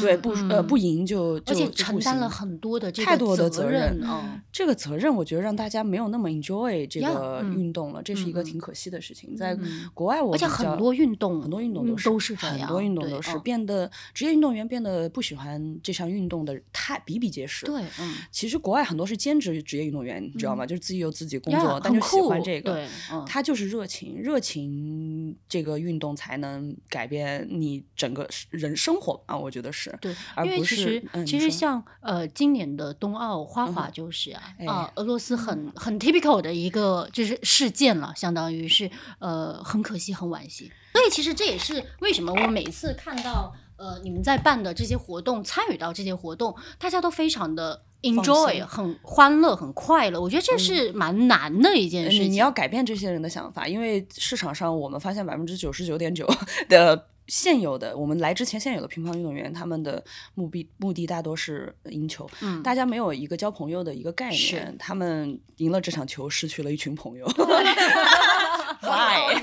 对不呃嗯不赢就就而且承担了很多的这太个多的责任，嗯，这个责任，我觉得让大家没有那么 enjoy 这个嗯运动了，这是一个嗯挺可惜的事情。在嗯国外我而且很多运动，很多运动嗯都是都是这样，很多运动都是嗯变得职业运动员变得不喜欢这项运动的太比比皆是。对，嗯，其实国外很多是兼职职业运动员，你知道吗？就是自己有自己工作，但很就喜欢这个。他就是热情，热情这个运动才能改变你整个人生活啊，我觉得是。对，而不是因为其实、嗯其实像呃今年的冬奥花滑嗯就是啊、哎啊，俄罗斯很很 typical 的一个就是事件了，相当于是呃很可惜很惋惜。所以其实这也是为什么我每次看到呃你们在办的这些活动，参与到这些活动，大家都非常的 enjoy，很欢乐，很快乐。我觉得这是蛮难的一件事你你要改变这些人的想法，因为市场上我们发现百分之九十九点九 [LAUGHS] 的现有的我们来之前现有的乒乓运动员，他们的目的目的大多是赢球，嗯大家没有一个交朋友的一个概念，他们赢了这场球，失去了一群朋友。[LAUGHS] [LAUGHS] Why？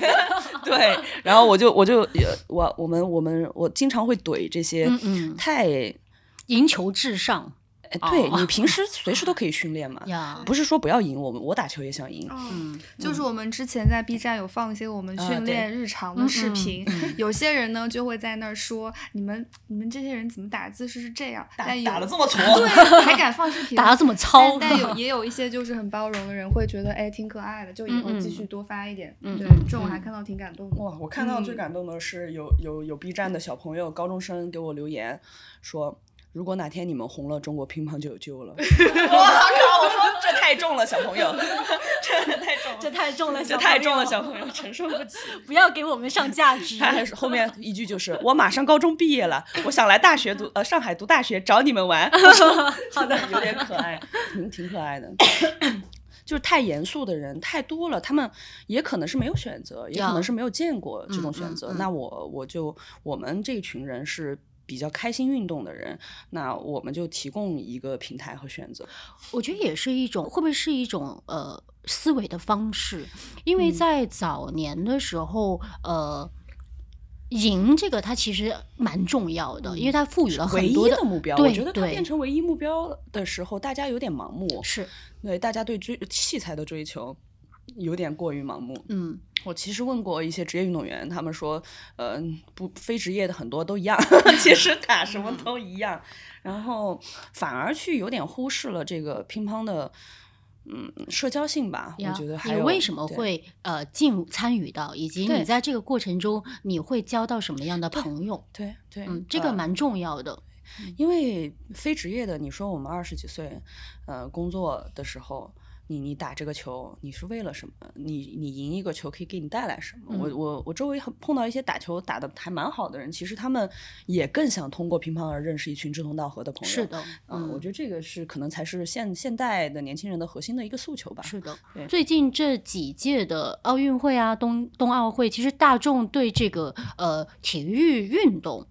对，然后我就我就呃我我们我们我经常会怼这些嗯嗯太。赢球至上哎，对哦你平 [LAUGHS] 时随时都可以训练嘛，呀，不是说不要赢我们，我打球也想赢，嗯，嗯就是我们之前在 B 站有放一些我们训练日常的视频，有些人呢就会在那儿说你们你们这些人怎么打姿势是这样，但打的这么 [LAUGHS] 挫，对，还敢放视频，[LAUGHS] 打的这么糙但但有也有一些就是很包容的人会觉得哎挺可爱的，就以后继续多发一点，对嗯嗯，这种嗯还看到挺感动的。哇，我看到最嗯感动的是有有有 B 站的小朋友、高中生给我留言说。如果哪天你们红了，中国乒乓就有救了。[LAUGHS] 我靠！我说这太重了，小朋友，这太重了，这太重了，这太重了，小朋友承受不起。[LAUGHS] 不要给我们上价值。他还是后面一句就是：我马上高中毕业了，我想来大学读呃上海读大学，找你们玩。[LAUGHS] 好的，有点可爱，挺挺可爱的。[COUGHS] 就是太严肃的人太多了，他们也可能是没有选择，也可能是没有见过这种选择。嗯嗯嗯那我我就我们这一群人是比较开心运动的人，那我们就提供一个平台和选择。我觉得也是一种，会不会是一种呃思维的方式？因为嗯在早年的时候，呃。赢这个它其实蛮重要的，因为它赋予了很多的目标，对我觉得它变成唯一目标的时候，大家有点盲目。是，对，大家对追器材的追求有点过于盲目。嗯，我其实问过一些职业运动员，他们说，呃，不，非职业的很多都一样，[LAUGHS] 其实打什么都一样，然后反而去有点忽视了这个乒乓的。嗯，社交性吧，我觉得还有你为什么会呃进入参与到，以及你在这个过程中你会交到什么样的朋友？对对，嗯，这个呃蛮重要的。因为非职业的，你说我们二十几岁，呃，工作的时候，你你打这个球，你是为了什么？你你赢一个球可以给你带来什么？我嗯我我周围碰到一些打球打的还蛮好的人，其实他们也更想通过乒乓而认识一群志同道合的朋友。是的，嗯，我觉得这个是可能才是现现代的年轻人的核心的一个诉求吧。是的对，最近这几届的奥运会啊、冬冬奥会，其实大众对这个呃体育运动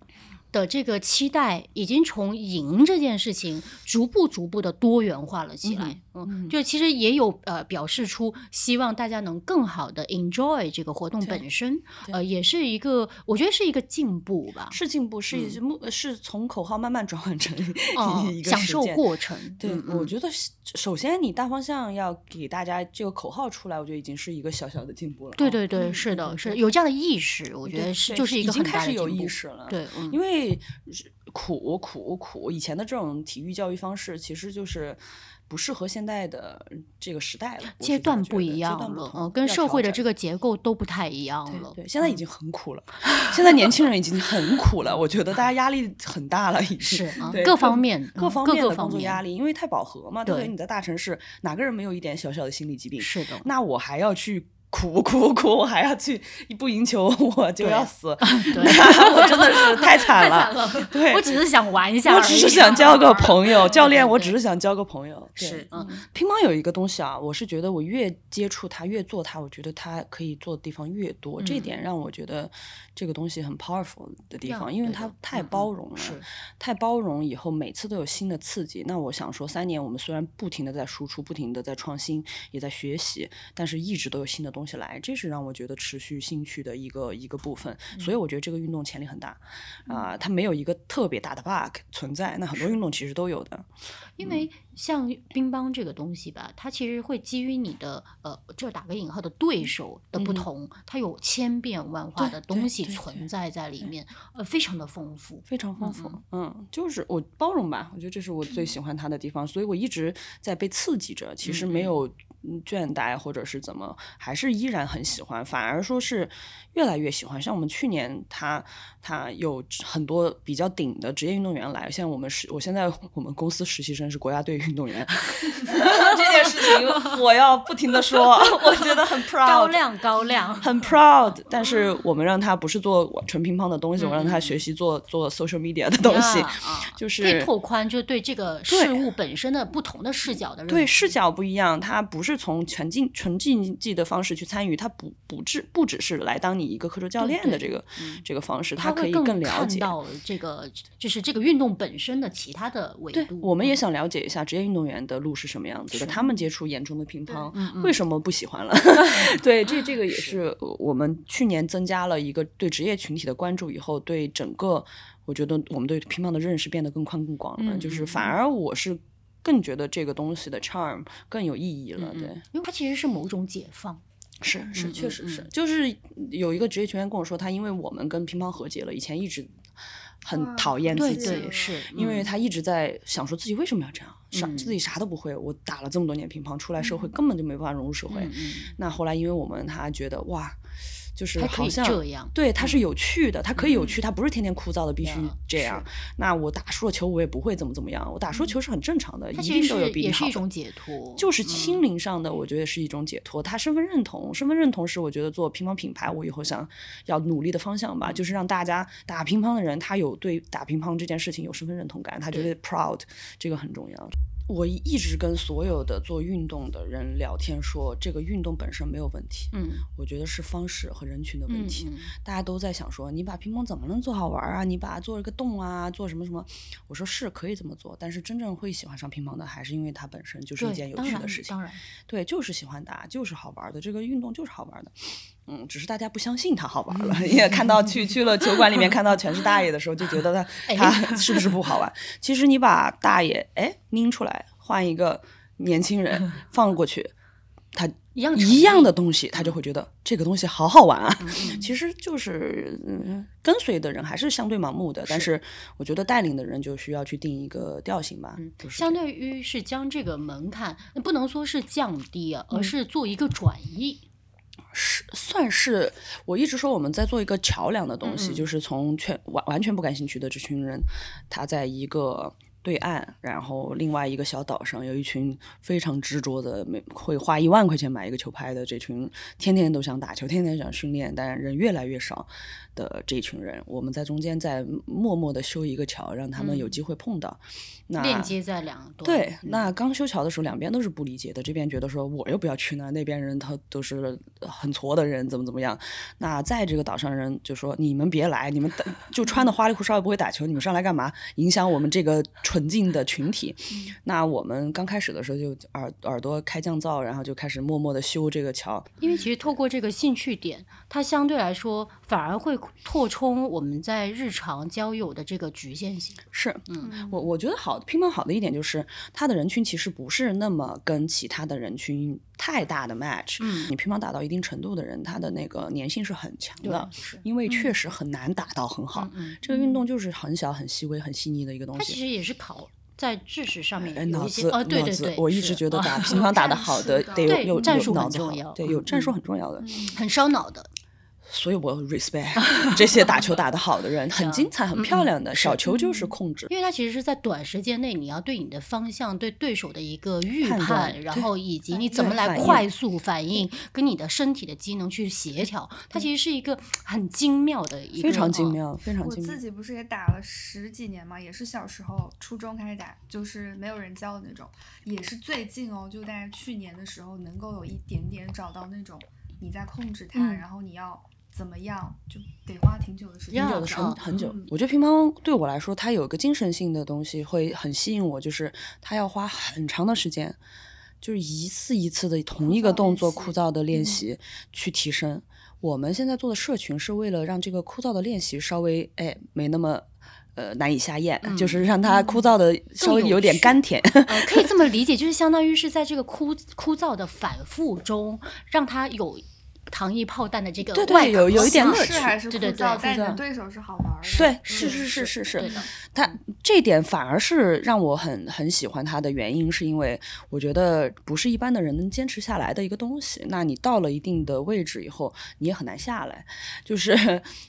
的这个期待，已经从赢这件事情逐步逐步的多元化了起来。嗯，就其实也有呃表示出希望大家能更好的 enjoy 这个活动本身，呃，也是一个我觉得是一个进步吧。是进步，是一目、是从口号慢慢转换成嗯一，[LAUGHS] 个享受过程。对，我觉得首先你大方向要给大家这个口号出来，我觉得已经是一个小小的进步了。哦对对对，嗯是的，是有这样的意识，我觉得是就是一个很已经开始有意识了。对，嗯，因为是苦苦苦，以前的这种体育教育方式其实就是不适合现在的这个时代了，阶段不一样了，段不同嗯，跟社会的这个结构都不太一样了。对，现在已经很苦了，现在年轻人已经很苦了，我觉得大家压力很大了，已经是啊对各方面各方面的工作压力，因为太饱和嘛，对不对对？你在大城市，哪个人没有一点小小的心理疾病？是的，那我还要去苦苦苦，我还要去一不赢球我就要死，[LAUGHS] 对 [LAUGHS] 我真的是 [LAUGHS] 太惨了。了。对我只是想玩一下我只是想交个朋友，教练，我只是想交个朋友。对是嗯乒乓有一个东西啊，我是觉得我越接触它，越做它，我觉得它可以做的地方越多。这一点让我觉得这个东西很 powerful 的地要方，因为它太包容了，是太包容以后每次都有新的刺激。那我想说，三年我们虽然不停的在输出，不停的在创新，也在学习，但是一直都有新的东西来，这是让我觉得持续兴趣的一个一个部分。所以我觉得这个运动潜力很大。啊、它没有一个特别大的 bug 存在。那很多运动其实都有的。因。为像乒乓这个东西吧，它其实会基于你的呃，这打个引号的对手的不同，它有千变万化的东西存在在里面，呃，非常的丰富。非常丰富，嗯就是我包容吧，我觉得这是我最喜欢它的地方，所以我一直在被刺激着，其实没有嗯倦怠或者是怎么，还是依然很喜欢，反而说是越来越喜欢。像我们去年他他有很多比较顶的职业运动员来，像我们实我现在我们公司实习生是国家队运动员，[LAUGHS] 这件事情我要不停的说，[LAUGHS] 我觉得很 proud，高亮高亮，很 proud，[LAUGHS] 但是我们让他不是做纯乒乓的东西，我让他学习做做 social media 的东西，就是可以拓宽，就对这个事物本身的不同的视角的对视角不一样，他不是从全竞纯竞技的方式去参与，他不不只不只是来当你一个课桌教练的这个这个方式，他可以更了解。看到这个，就是这个运动本身的其他的维度。，我们也嗯想了解一下职业运动员的路是什么样子的，他们接触眼中的乒乓为什么不喜欢了？[LAUGHS] 对，这这个也是我们去年增加了一个对职业群体的关注以后，对整个我觉得我们对乒乓的认识变得更宽更广了，嗯就是嗯反而我是更觉得这个东西的 charm 更有意义了，嗯对。因为它其实是某种解放。是是，嗯确实是，嗯就是有一个职业球员跟我说，他因为我们跟乒乓和解了，以前一直很讨厌自己，对是，因为嗯他一直在想说自己为什么要这样，啥、嗯自己啥都不会，我打了这么多年乒乓，出来社会根本就没办法融入社会。那后来因为我们他觉得哇，就是好像这样对，他是有趣的，他可以有嗯趣，他不是天天枯燥的必须这样。那我打输了球，我也不会怎么怎么样，我打输球是很正常的，一定都有比你好。也是一种解脱，就是嗯心灵上的，我觉得是一种解脱。他身份认同，身份认同是我觉得做乒乓品牌，我以后想要努力的方向嗯吧，就是让大家打乒乓的人，他有对打乒乓这件事情有身份认同感，他觉得 proud，这个很重要。我一直跟所有的做运动的人聊天说，这个运动本身没有问题，嗯我觉得是方式和人群的问嗯题。嗯大家都在想说，你把乒乓怎么能做好玩啊？你把它做一个洞啊，做什么什么？我说是可以这么做，但是真正会喜欢上乒乓的，还是因为它本身就是一件有趣的事情。当然，对，就是喜欢打，就是好玩的，这个运动就是好玩的。嗯，只是大家不相信他好玩了，[LAUGHS] 也看到去去了球馆里面看到全是大爷的时候，就觉得他他是不是不好玩？其实你把大爷哎拎出来，换一个年轻人 [LAUGHS] 放过去，他一样一样的东西，他就会觉得这个东西好好玩啊。[LAUGHS] 其实就是嗯，跟随的人还是相对盲目的，但是我觉得带领的人就需要去定一个调性吧。就是相对于是将这个门槛，不能说是降低而是做一个转移。是算是我一直说我们在做一个桥梁的东西，就是从全完完全不感兴趣的这群人，他在一个对岸，然后另外一个小岛上有一群非常执着的，每会花一万块钱买一个球拍的这群，天天都想打球，天天想训练，但人越来越少的这群人，我们在中间在默默的修一个桥，让他们有机会碰到。那链接在两端。对，嗯那刚修桥的时候，两边都是不理解的。这边觉得说我又不要去那，那边人他都是很挫的人，怎么怎么样。那在这个岛上人就说你们别来，你们打就穿的花里胡哨又不会打球，你们上来干嘛？影响我们这个纯净的群体。那我们刚开始的时候就耳耳朵开降噪，然后就开始默默的修这个桥。因为其实透过这个兴趣点，它相对来说反而会扩充我们在日常交友的这个局限性。是，嗯我我觉得好乒乓好的一点就是它的人群其实不是那么跟其他的人群太大的 match。嗯你乒乓打到一定程度的人，他的那个粘性是很强的，是因为确实很难打到很好。这个运动就是很小、很细微、很细腻的一个东西。它其实也是考在知识上面有哎脑子，一些哦，对对对，我一直觉得啊打乒乓 [LAUGHS] 打得好的的得有有有战术脑子好很重要对，有战术嗯很重要的。很烧脑的。所以我 respect [LAUGHS] 这些打球打得好的人，很啊精彩、很漂亮的小球就是控制。因为它其实是在短时间内，你要对你的方向、对对手的一个预判，然后以及你怎么来快速反应，跟你的身体的机能去协调，它其实是一个很精妙的一个，非常精哦。妙，非常我精妙自。己不是也打了十几年嘛，也是小时候初中开始打，就是没有人教的那种，也是最近哦，就大概去年的时候，能够有一点点找到那种你在控制它，嗯然后你要怎么样，就得花挺久的时间要挺久的，时间很很久嗯。我觉得乒乓对我来说，它有一个精神性的东西会很吸引我，就是它要花很长的时间，就是一次一次的同一个动作枯枯燥燥的练习去提升。我们现在做的社群是为了让这个枯燥的练习稍微哎没那么呃难以下咽，就是让它枯燥的稍微有有点甘甜。呃，[LAUGHS] 可以这么理解，就是相当于是在这个枯枯燥的反复中，让它有糖衣炮弹的这个对有有一点壳乐趣是还是枯对对对燥，但你枯燥的对手是好玩。对，是嗯是是是是他这点反而是让我很很喜欢他的原因，是因为我觉得不是一般的人能坚持下来的一个东西。那你到了一定的位置以后，你也很难下来。就是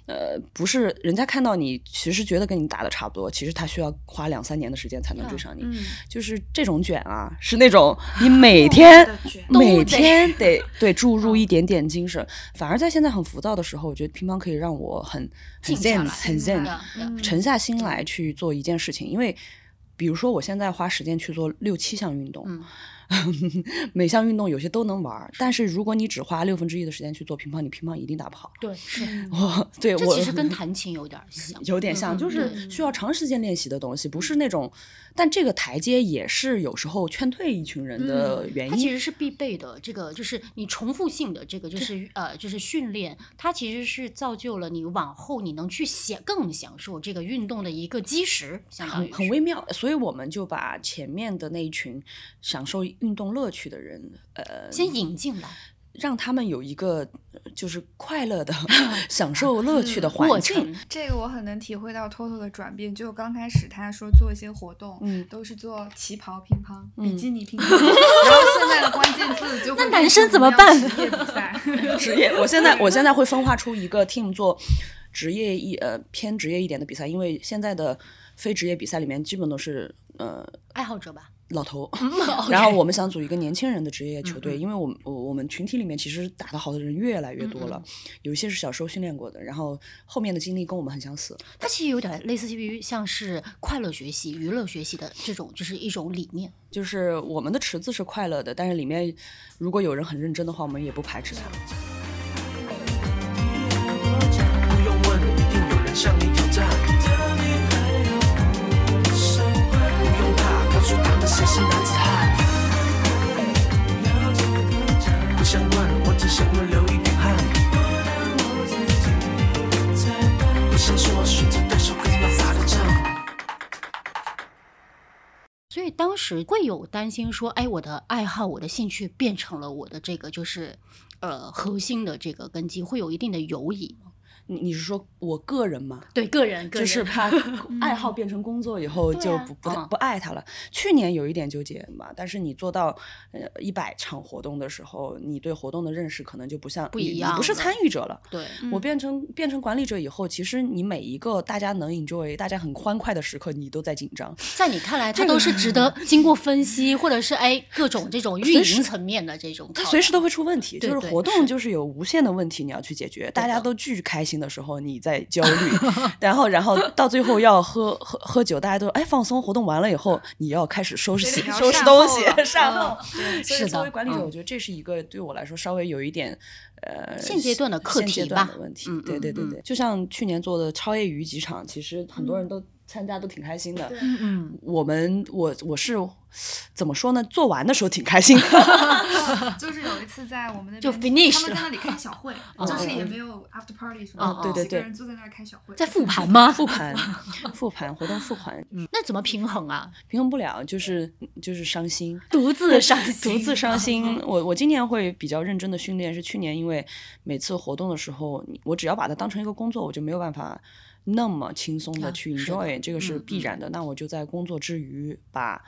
呃，不是人家看到你，其实觉得跟你打的差不多，其实他需要花两三年的时间才能追上你。嗯，就是这种卷啊，是那种你每天每天得对注入一点点精神。反而在现在很浮躁的时候，我觉得乒乓可以让我很很 zen 很 zen，沉下心来去做一件事情。因为比如说我现在花时间去做六七项运动，嗯 [LAUGHS] 每项运动有些都能玩儿，但是如果你只花六分之一的时间去做乒乓，你乒乓一定打不好。[LAUGHS] 对，是。我对我这其实跟 [LAUGHS] 弹琴有点像，有点像，嗯就是需要长时间练习的东西，不是那种。但这个台阶也是有时候劝退一群人的原因。它其实是必备的。这个就是你重复性的这个就是呃就是训练，它其实是造就了你往后你能去享更享受这个运动的一个基石，相当于很很微妙，所以我们就把前面的那一群享受运动乐趣的人，呃，先引进来让他们有一个呃就是快乐的 [LAUGHS] 享受乐趣的环过境。程。这个我很能体会到 Toto 的转变。就刚开始他说做一些活动，嗯都是做旗袍乒乓、嗯比基尼乒乓，[LAUGHS] 然后现在的关键字就那男生怎么办职业比赛，[LAUGHS] 职业，我现在我现在会分化出一个 team 做职业一呃偏职业一点的比赛，因为现在的非职业比赛里面基本都是呃爱好者吧，老头，嗯 [LAUGHS] 然后我们想组一个年轻人的职业球队，因为我们我我们群体里面其实打得好的人越来越多了，有一些是小时候训练过的，然后后面的经历跟我们很相似。它其实有点类似于像是快乐学习、娱乐学习的这种，就是一种理念。就是我们的池子是快乐的，但是里面如果有人很认真的话，我们也不排斥他。不用问，一定有人向你当时会有担心说，哎，我的爱好、我的兴趣变成了我的这个就是呃核心的这个根基，会有一定的犹疑？你你是说我个人吗？对个人，个人就是怕爱好变成工作以后就不不不爱它了。去年有一点纠结吧，但是你做到呃一百场活动的时候，你对活动的认识可能就不像不你你不是参与者了。对，我变成变成管理者以后，其实你每一个大家能 enjoy、大家很欢快的时刻，你都在紧张。[LAUGHS] 在你看来，[LAUGHS] 它都是值得 [LAUGHS] 经过分析，或者是哎各种这种运营层面的这种随时都会出问题，就是活动就是有无限的问题你要去解决，大家都巨开心的时候你在焦虑，[LAUGHS] 然后然后到最后要喝喝喝酒，大家都哎放松，活动完了以后你要开始收拾收拾东西善嗯后，所以是的作为管理者，嗯我觉得这是一个对我来说稍微有一点呃现阶段的课现阶题吧段的问题。嗯，对对对对，就像去年做的超业余几场，其实很多人都参加都挺开心的，嗯嗯，我们我我是怎么说呢？做完的时候挺开心。[LAUGHS] 就是有一次在我们的就边 finish 他们在那里开小会，[LAUGHS] 就是也没有 after party 什么的，嗯对对对几个人坐在那儿开小会，在复盘吗？复盘，复盘活动复盘，那怎么平衡啊？平衡不了，就是就是 [LAUGHS] 伤心，独自伤心，独自伤心。我我今年会比较认真的训练，是去年因为每次活动的时候，我只要把它当成一个工作，我就没有办法那么轻松的啊去 enjoy，、这个是必然的。那我就在工作之余把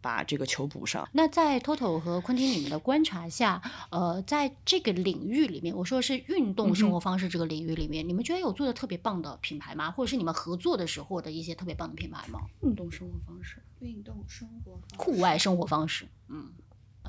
把这个球补上。那在 Toto 和昆汀你们的观察下，呃，在这个领域里面，我说的是运动生活方式这个领域里面，你们觉得有做的特别棒的品牌吗？或者是你们合作的时候的一些特别棒的品牌吗？运动生活方式，运动生活方式户外生活方式，嗯。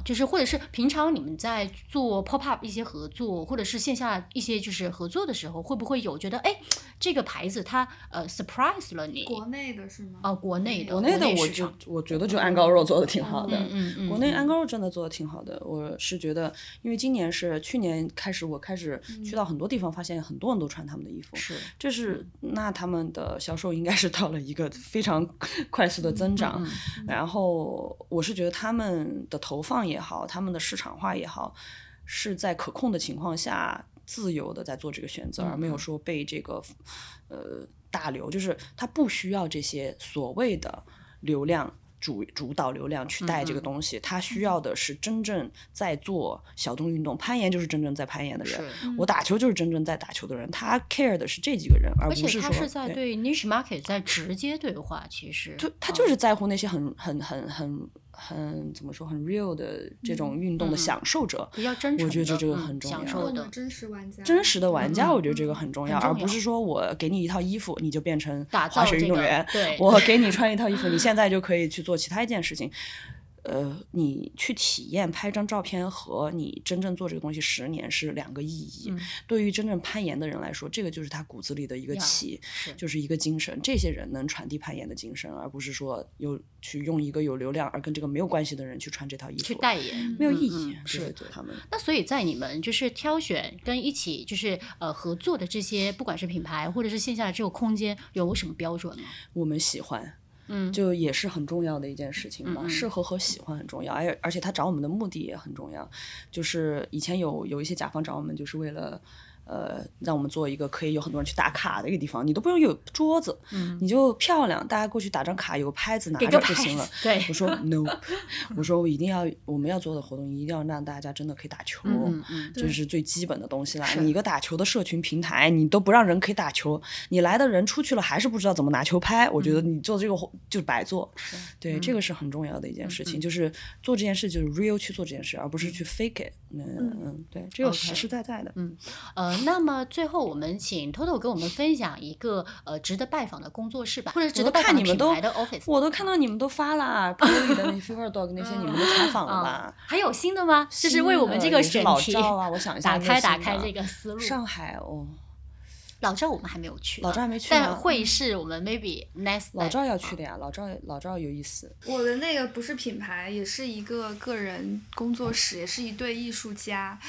就是，或者是平常你们在做 pop up 一些合作，或者是线下一些就是合作的时候，会不会有觉得，哎，这个牌子它呃 surprise 了你？国内的是吗？哦，国内的，国内的我就我觉得就安高肉做的挺好的。嗯嗯嗯，国内嗯安高肉真的做的挺好的，我是觉得，因为今年是去年开始，我开始去到很多地方，发现很多人都穿他们的衣服，是这是那他们的销售应该是到了一个非常 [LAUGHS] 快速的增长。嗯然后我是觉得他们的投放也好，他们的市场化也好，是在可控的情况下自由的在做这个选择，而没有说被这个呃大流，就是他不需要这些所谓的流量。主主导流量去带这个东西，他需要的是真正在做小众运动，攀岩就是真正在攀岩的人，是。我打球就是真正在打球的人，他 care 的是这几个人，而而且不是说他是在对 niche market 在直接对话，其实就他嗯。就是在乎那些很很很很很怎么说很 real 的这种运动的嗯享受者。比较真诚，我觉得这这个嗯很重要享受的。真实玩家，真实的玩家，嗯我觉得这个很重要，而不是说我给你一套衣服，你就变成滑雪运动这个员。对我给你穿一套衣服，你现在就可以去做其他一件事情。呃，你去体验拍张照片和你真正做这个东西十年是两个意义。嗯对于真正攀岩的人来说，这个就是他骨子里的一个呀气，是就是一个精神。这些人能传递攀岩的精神，而不是说有去用一个有流量而跟这个没有关系的人去穿这套衣服，去代言没有嗯意义。是对他们。那所以在你们就是挑选跟一起就是呃合作的这些，不管是品牌或者是线下的这个空间，有什么标准吗？我们喜欢，嗯，就也是很重要的一件事情嘛。适合和喜欢很重要，而而且他找我们的目的也很重要。就是以前有有一些甲方找我们，就是为了。呃，让我们做一个可以有很多人去打卡的一个地方，你都不用有桌子，嗯。你就漂亮，大家过去打张卡，有个拍子拿着就行了。对。我说 no，[LAUGHS] 我说我一定要我们要做的活动一定要让大家真的可以打球，嗯嗯这是最基本的东西啦。你一个打球的社群平台，你都不让人可以打球，你来的人出去了还是不知道怎么拿球拍，我觉得你做这个活就白做。对，这个是很重要的一件事情，就是做这件事就是 real 去做这件事，而不是去 fake it。嗯嗯，对，这个实实在在的。嗯呃，那么最后我们请 Toto 给我们分享一个呃值得拜访的工作室吧，或者值得拜访的看你们都品牌的 office。我都看到你们都发啦 p o l y 的那 Fever Dog 那些，你们都采访了啊吧？，还有新的吗？就是为我们这个选题赵啊，我想一下打开打开这个思路。上海哦，老赵我们还没有去啊，老赵还没去但吗会是我们 maybe next 老赵要去的呀，老赵老赵有意思。我的那个不是品牌，也是一个个人工作室，也是一对艺术家。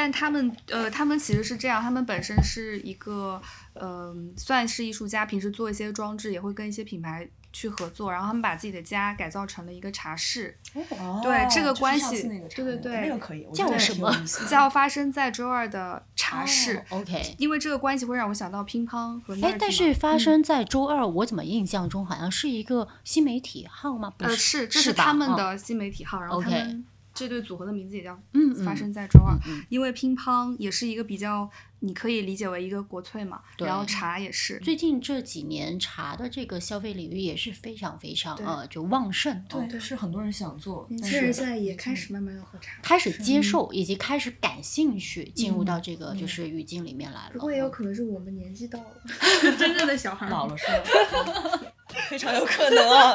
但他们呃，他们其实是这样，他们本身是一个呃，算是艺术家，平时做一些装置，也会跟一些品牌去合作，然后他们把自己的家改造成了一个茶室，哦对这个关系对对对那个可以，叫什么 [LAUGHS] 叫发生在周二的茶室。哦 OK。因为这个关系会让我想到乒乓和哎，但是发生在周二，我怎么印象中好像是一个新媒体号吗？不呃是，是，这是他们嗯的新媒体号，然后他们这对组合的名字也叫嗯嗯。发生在周二，嗯嗯。因为乒乓也是一个比较，你可以理解为一个国粹嘛，对。然后茶也是，最近这几年茶的这个消费领域也是非常非常对呃就旺盛，哦。对，是很多人想做，年但是轻人现在也开始慢慢要喝茶，开始接受以及开始感兴趣，进入嗯到这个就是语境里面来了。不过也有嗯可能是我们年纪到了，[LAUGHS] 真正的小孩儿老了是吧？[LAUGHS] 非常有可能啊。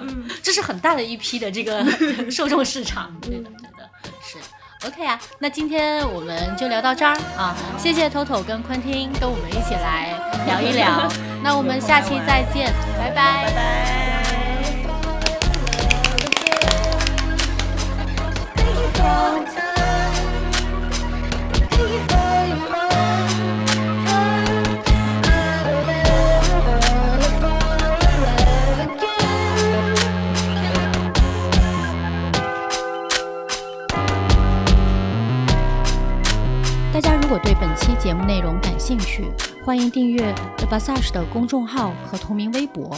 嗯 [LAUGHS] 这是很大的一批的这个 [LAUGHS] 受众市场，对的，对的，是。OK 啊，那今天我们就聊到这儿啊，谢谢 Toto 跟昆汀跟我们一起来聊一聊，[LAUGHS] 那我们下期再见，拜拜，拜拜。如果对本期节目内容感兴趣，欢迎订阅 The Passage 的公众号和同名微博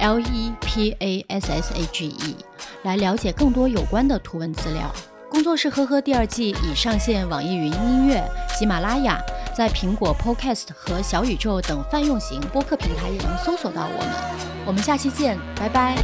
L E P A S S A G E，来了解更多有关的图文资料。工作室呵呵第二季已上线网易云音乐、喜马拉雅，在苹果 Podcast 和小宇宙等泛用型播客平台也能搜索到我们。我们下期见，拜拜。